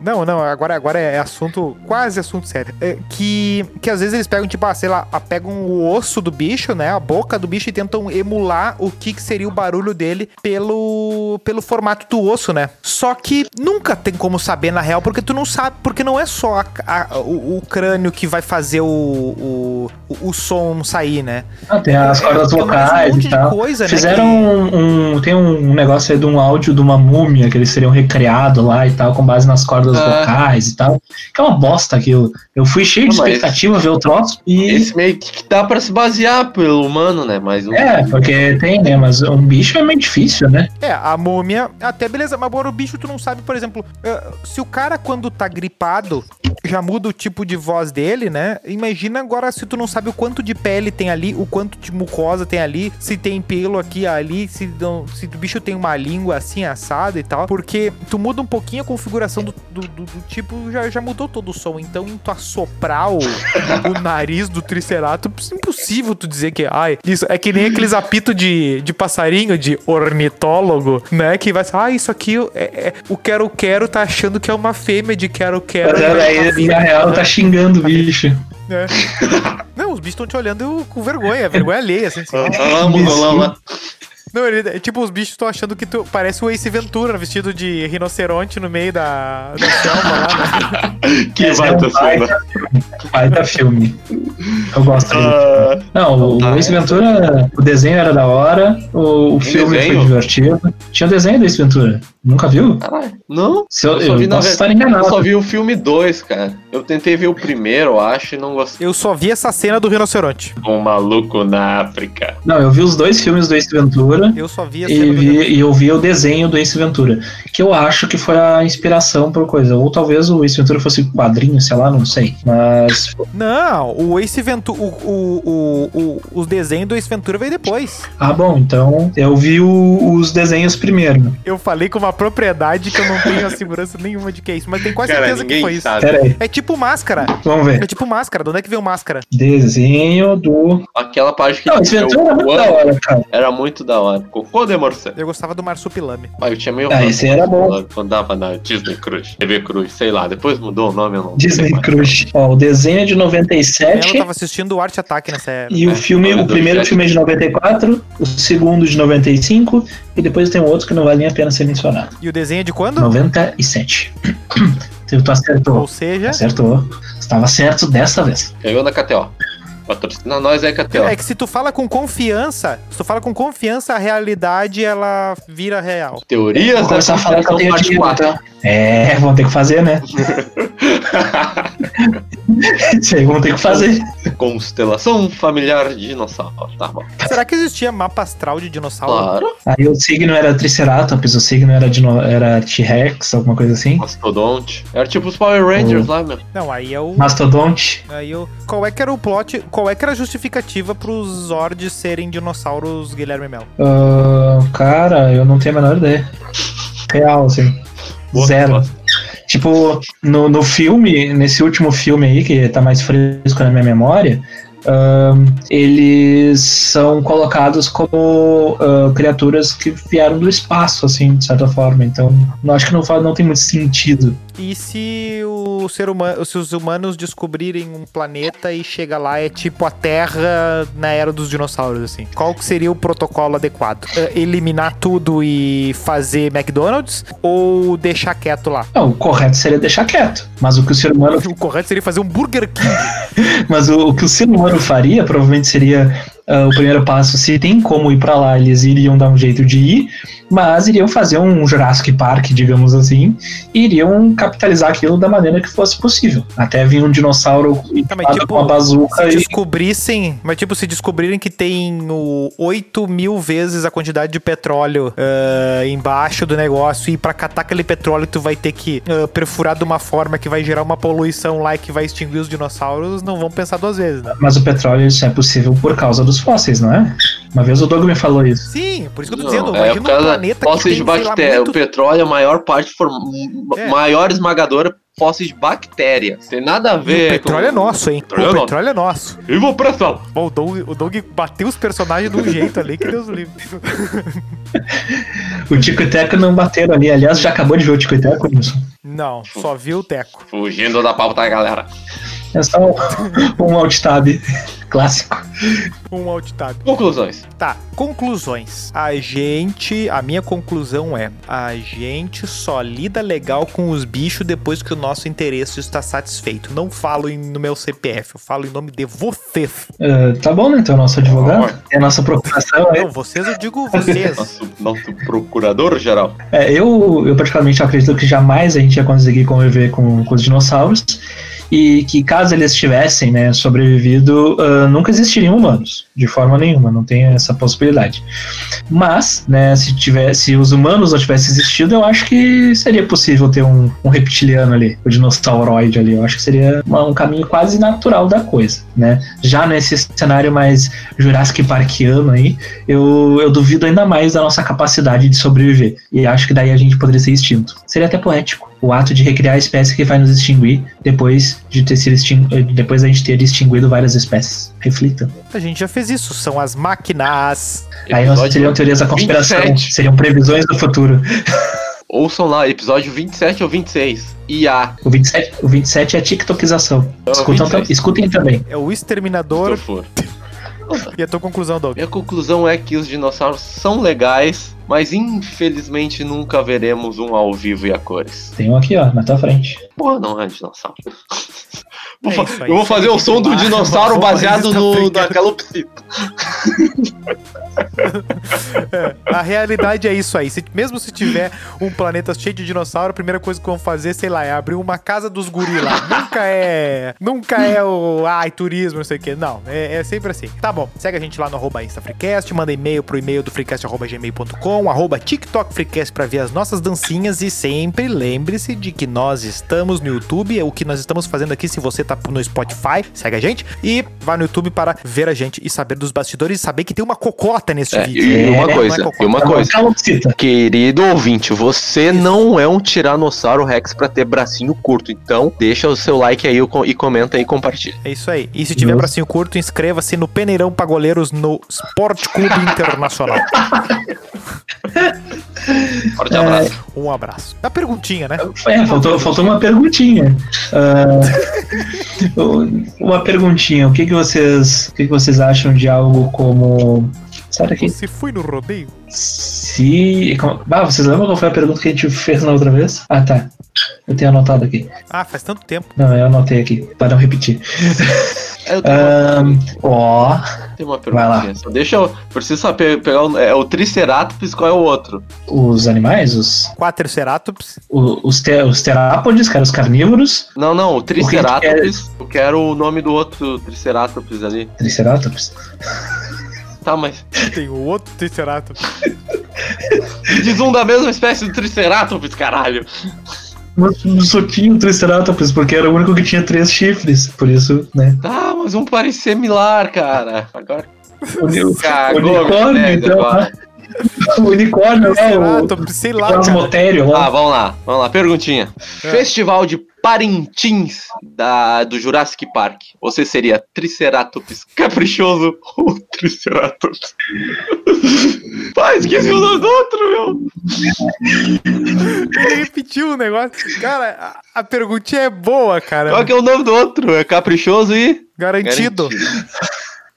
Não, não, agora, agora é assunto, quase assunto sério. É, que, que às vezes eles pegam, tipo, ah, sei lá, ah, pegam o osso do bicho, né? A boca do bicho e tentam emular o que, que seria o barulho dele pelo, pelo formato do osso, né? Só que nunca tem como saber na real, porque tu não sabe, porque não é só a- a- o, o crânio que vai fazer o, o, o, som sair, né? Ah, tem as cordas um vocais monte e de tal. coisa, né, Fizeram que- um, um- Tem um negócio aí de um áudio de uma múmia que eles seriam recriado lá e tal, com base nas cordas Ah. vocais e tal. Que é uma bosta aquilo. Eu fui cheio de Ah, mas- expectativa ver o troço e. Esse meio que dá pra se basear pelo humano, né? Mas o. É, porque tem, né? Mas um bicho é meio difícil, né? É, a múmia, até beleza, mas agora o bicho tu não sabe, por exemplo, eh, se o cara quando tá gripado já muda o tipo de voz dele, né? Imagina agora se tu não sabe o quanto de pele tem ali, o quanto de mucosa tem ali, se tem pelo aqui ali, se, não, se o bicho tem uma língua assim assada e tal, porque tu muda um pouquinho a configuração do, do, do- do tipo, já, já mudou todo o som, então em tu assoprar o, o nariz do triceratops, impossível tu dizer que, ai, isso é que nem aqueles apitos de, de passarinho, de ornitólogo, né? Que vai ser, ah, isso aqui é, é- o quero-quero tá achando que é uma fêmea de quero-quero. Mas e vai aí, na vida, real, tá xingando o bicho. É. Não, os bichos estão te olhando com vergonha, vergonha alheia, assim. assim. Ah, lá, mudou lá, lá. Não, ele, é tipo, os bichos estão achando que tu parece o Ace Ventura vestido de rinoceronte no meio da, da selva lá, né? Que é baita um cena. baita, baita filme. Eu gosto dele. Ah, Não, o tá. Ace Ventura, o desenho era da hora, o, o filme desenho? foi divertido. Tinha o desenho do Ace Ventura. Nunca viu? caralho. Não? Se eu, Eu só eu vi na posso estar Eu enganado. só vi o filme 2, cara. Eu tentei ver o primeiro, eu acho, e não gostei. Eu só vi essa cena do rinoceronte. Um maluco na África. Não, eu vi os dois filmes do Ace Ventura. Eu só vi a cena E, vi, e eu vi o desenho do Ace Ventura, que eu acho que foi a inspiração por coisa. Ou talvez o Ace Ventura fosse quadrinho, sei lá, não sei. Mas Não, o Ace Ventura. O, o, o, o, os desenhos do Ace Ventura veio depois. Ah, bom, então eu vi o- os desenhos primeiro. Eu falei com uma propriedade que eu não tenho a segurança nenhuma de que é isso, mas tenho quase Cara, certeza que foi isso. sabe. Pera aí, É tipo máscara. vamos ver. É tipo máscara. De onde é que veio máscara? Desenho do. Aquela parte que Não, Ace Ventura era muito da hora, cara. Era muito da hora. Cocô de morcego. Eu gostava do Marsupilame. Ah, eu tinha meio Ah, esse era bom. quando- dava na Disney Cruz, TV Cruz, sei lá. Depois mudou o nome, eu não Disney. Crush. Ó, o desenho é de Ela 97. tava assistindo o Arte Ataque nessa era. E o É, filme, o primeiro filme é de 94, o segundo de 95, e depois tem um outro que não vale nem a pena ser mencionado. E o desenho é de quando? 97. Tu tu acertou. Ou seja, Acertou. Estava certo dessa vez. Ganhou na KTO. Patrocina nós aí, KTO. é que se tu fala com confiança, se tu fala com confiança, a realidade ela vira real. Teorias da começar a falar que eu tenho parte dinheiro, 4. então. É, vão ter que fazer, né? Isso aí vão ter que fazer. Constelação familiar de dinossauro. Tá bom. Será que existia mapa astral de dinossauro? Claro. Aí o signo era Triceratops, o signo era, dino- era T-Rex, alguma coisa assim. Mastodonte. Era tipo os Power Rangers lá, meu. Não, aí é o. Mastodonte. Aí eu. Qual é que era o plot? Qual é que era a justificativa pros Zords serem dinossauros, Guilherme Mel? Ah, cara, eu não tenho a menor ideia. Real, assim. Boa Zero. resposta. Tipo, no, no filme, nesse último filme aí, que tá mais fresco na minha memória, eles são colocados como ah, criaturas que vieram do espaço, assim, de certa forma. Então, não acho que não, faz, não tem muito sentido. E se o ser humano, se os humanos descobrirem um planeta e chega lá é tipo a Terra na era dos dinossauros assim? Qual que seria o protocolo adequado? É, eliminar tudo e fazer McDonald's ou deixar quieto lá? Não, o correto seria deixar quieto. Mas o que o ser humano O correto seria fazer um Burger King. Mas o, o que o ser humano faria, provavelmente seria ah, o primeiro passo, se tem como ir pra lá, eles iriam dar um jeito de ir, mas iriam fazer um Jurassic Park, digamos assim, e iriam capitalizar aquilo da maneira que fosse possível. Até vir um dinossauro Tá, mas tipo, com uma bazuca Se e descobrissem, mas tipo, se descobrirem que tem o 8 mil vezes a quantidade de petróleo ah, embaixo do negócio e pra catar aquele petróleo tu vai ter que ah, perfurar de uma forma que vai gerar uma poluição lá e que vai extinguir os dinossauros, não vão pensar duas vezes, né? Mas o petróleo isso é possível por causa dos fósseis, não é? Uma vez o Doug me falou isso. Sim, por isso que eu tô Não, dizendo, é imagina por um causa planeta que fósseis tem, de bactéria. muito... O petróleo, a maior parte, for... É. maior esmagadora, fósseis de bactéria. Tem nada a E ver. o petróleo é com- nosso, hein? Petróleo é o nosso. petróleo é nosso. E vou pressão. Bom, o Doug, o Doug bateu os personagens de um jeito ali que Deus livre. O Tico e Teco não bateram ali. Aliás, já acabou de ver o Tico e Teco, Nilson? Não, só viu o Teco. Fugindo da pauta, galera. É só um, um alt tab clássico. Um alt tab. Conclusões. Tá, conclusões. A gente. A minha conclusão é: a gente só lida legal com os bichos depois que o nosso interesse está satisfeito. Não falo em- no meu CPF, eu falo em nome de vocês. Ah, tá bom, né? Então, nosso advogado. É a nossa procuração. É, Não, vocês eu digo vocês. Nosso, nosso procurador geral. É, eu, eu particularmente acredito que jamais a gente ia conseguir conviver com, com os dinossauros e que caso eles tivessem né, sobrevivido, ah, nunca existiriam humanos, de forma nenhuma, não tem essa possibilidade. Mas, né, se, tivesse, se os humanos não tivessem existido, eu acho que seria possível ter um, um reptiliano ali, o dinossauroide ali, eu acho que seria uma- um caminho quase natural da coisa, né? Já nesse cenário mais Jurassic Parkiano aí, eu, eu duvido ainda mais da nossa capacidade de sobreviver. E acho que daí a gente poderia ser extinto. Seria até poético. O ato de recriar a espécie que vai nos extinguir depois de ter sido eh, depois da gente ter extinguido várias espécies. Reflita. A gente já fez isso, são as máquinas. Aí nós seriam teorias da conspiração. 27. Seriam previsões do futuro. Ouçam lá, episódio 27 ou 26. IA. O 27, o 27 é a TikTokização. É o Escutam, 26. tam- escutem também. É o exterminador. E a tua conclusão, Doug? Minha conclusão é que os dinossauros são legais, mas infelizmente nunca veremos um ao vivo e a cores. Tem um aqui, ó, na tua frente. Porra, não é dinossauro. Vou É fa- isso aí, eu vou fazer o som do dinossauro baseado no, na Africano. calopsita. A realidade é isso aí. Se- mesmo se tiver um planeta cheio de dinossauro, a primeira coisa que vão fazer, sei lá, é abrir uma casa dos gorila. nunca é. Nunca é o. Ai, turismo, não sei o quê. Não, é, é sempre assim. Tá bom. Segue a gente lá no arroba InstaFreecast, manda e-mail pro e-mail do freecast.gmail.com, arroba TikTok Freecast pra ver as nossas dancinhas e sempre lembre-se de que nós estamos no YouTube, é o que nós estamos fazendo aqui. Se você tá no Spotify, segue a gente e vai no YouTube para ver a gente e saber dos bastidores e saber que tem uma cocota nesse É, vídeo. e uma Não é coisa, cocota. e uma coisa. Querido ouvinte, você não é um Tiranossauro Rex pra ter bracinho curto. Então, deixa o seu like aí e comenta aí e compartilha. É isso aí. E se tiver Nossa. bracinho curto, inscreva-se no Peneirão pra Goleiros no Sport Clube Internacional. Forte abraço. Um abraço. A perguntinha, né? É, faltou, faltou uma perguntinha. Ah, uma perguntinha. O que, que vocês, o que, que vocês acham de algo como Sai daqui. Você foi no rodeio? Se. Ah, vocês lembram qual foi a pergunta que a gente fez na outra vez? Ah, tá. Eu tenho anotado aqui. Ah, faz tanto tempo. Não, eu anotei aqui, para não repetir. Eu tenho Ó. tenho uma vai lá. perguntinha. Só deixa eu. Preciso saber pegar o, é, o Triceratops, qual é o outro? os animais, os, Quatriceratops. o- os, te, os terápodes, cara, os carnívoros, Não, não, o que que Triceratops. Eu quero o nome do outro Triceratops ali. triceratops. Tá, mas. Tem o outro Triceratops. Diz um da mesma espécie do Triceratops, caralho. Mas Só tinha o triceratops, porque era o único que tinha três chifres, por isso, né? Tá, mas um parece similar, cara. Agora. O, Cagou, unicórnio, minha então, agora. o unicórnio lá, o Triceratops, sei lá, cara. plasmotério Ah, vamos lá, vamos lá. Perguntinha. É. Festival de Parintins da, do Jurassic Park. Você seria Triceratops caprichoso ou Triceratops? Pai, esqueci o nome do outro, meu. Ele repetiu o negócio. Cara, a, a perguntinha é boa, cara. Qual que é o nome do outro? É caprichoso e. Garantido.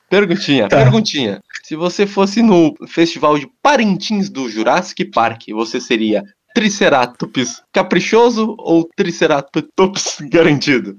Perguntinha, Tá. perguntinha. Se você fosse no Festival de Parintins do Jurassic Park, você seria Triceratops caprichoso ou Triceratops garantido?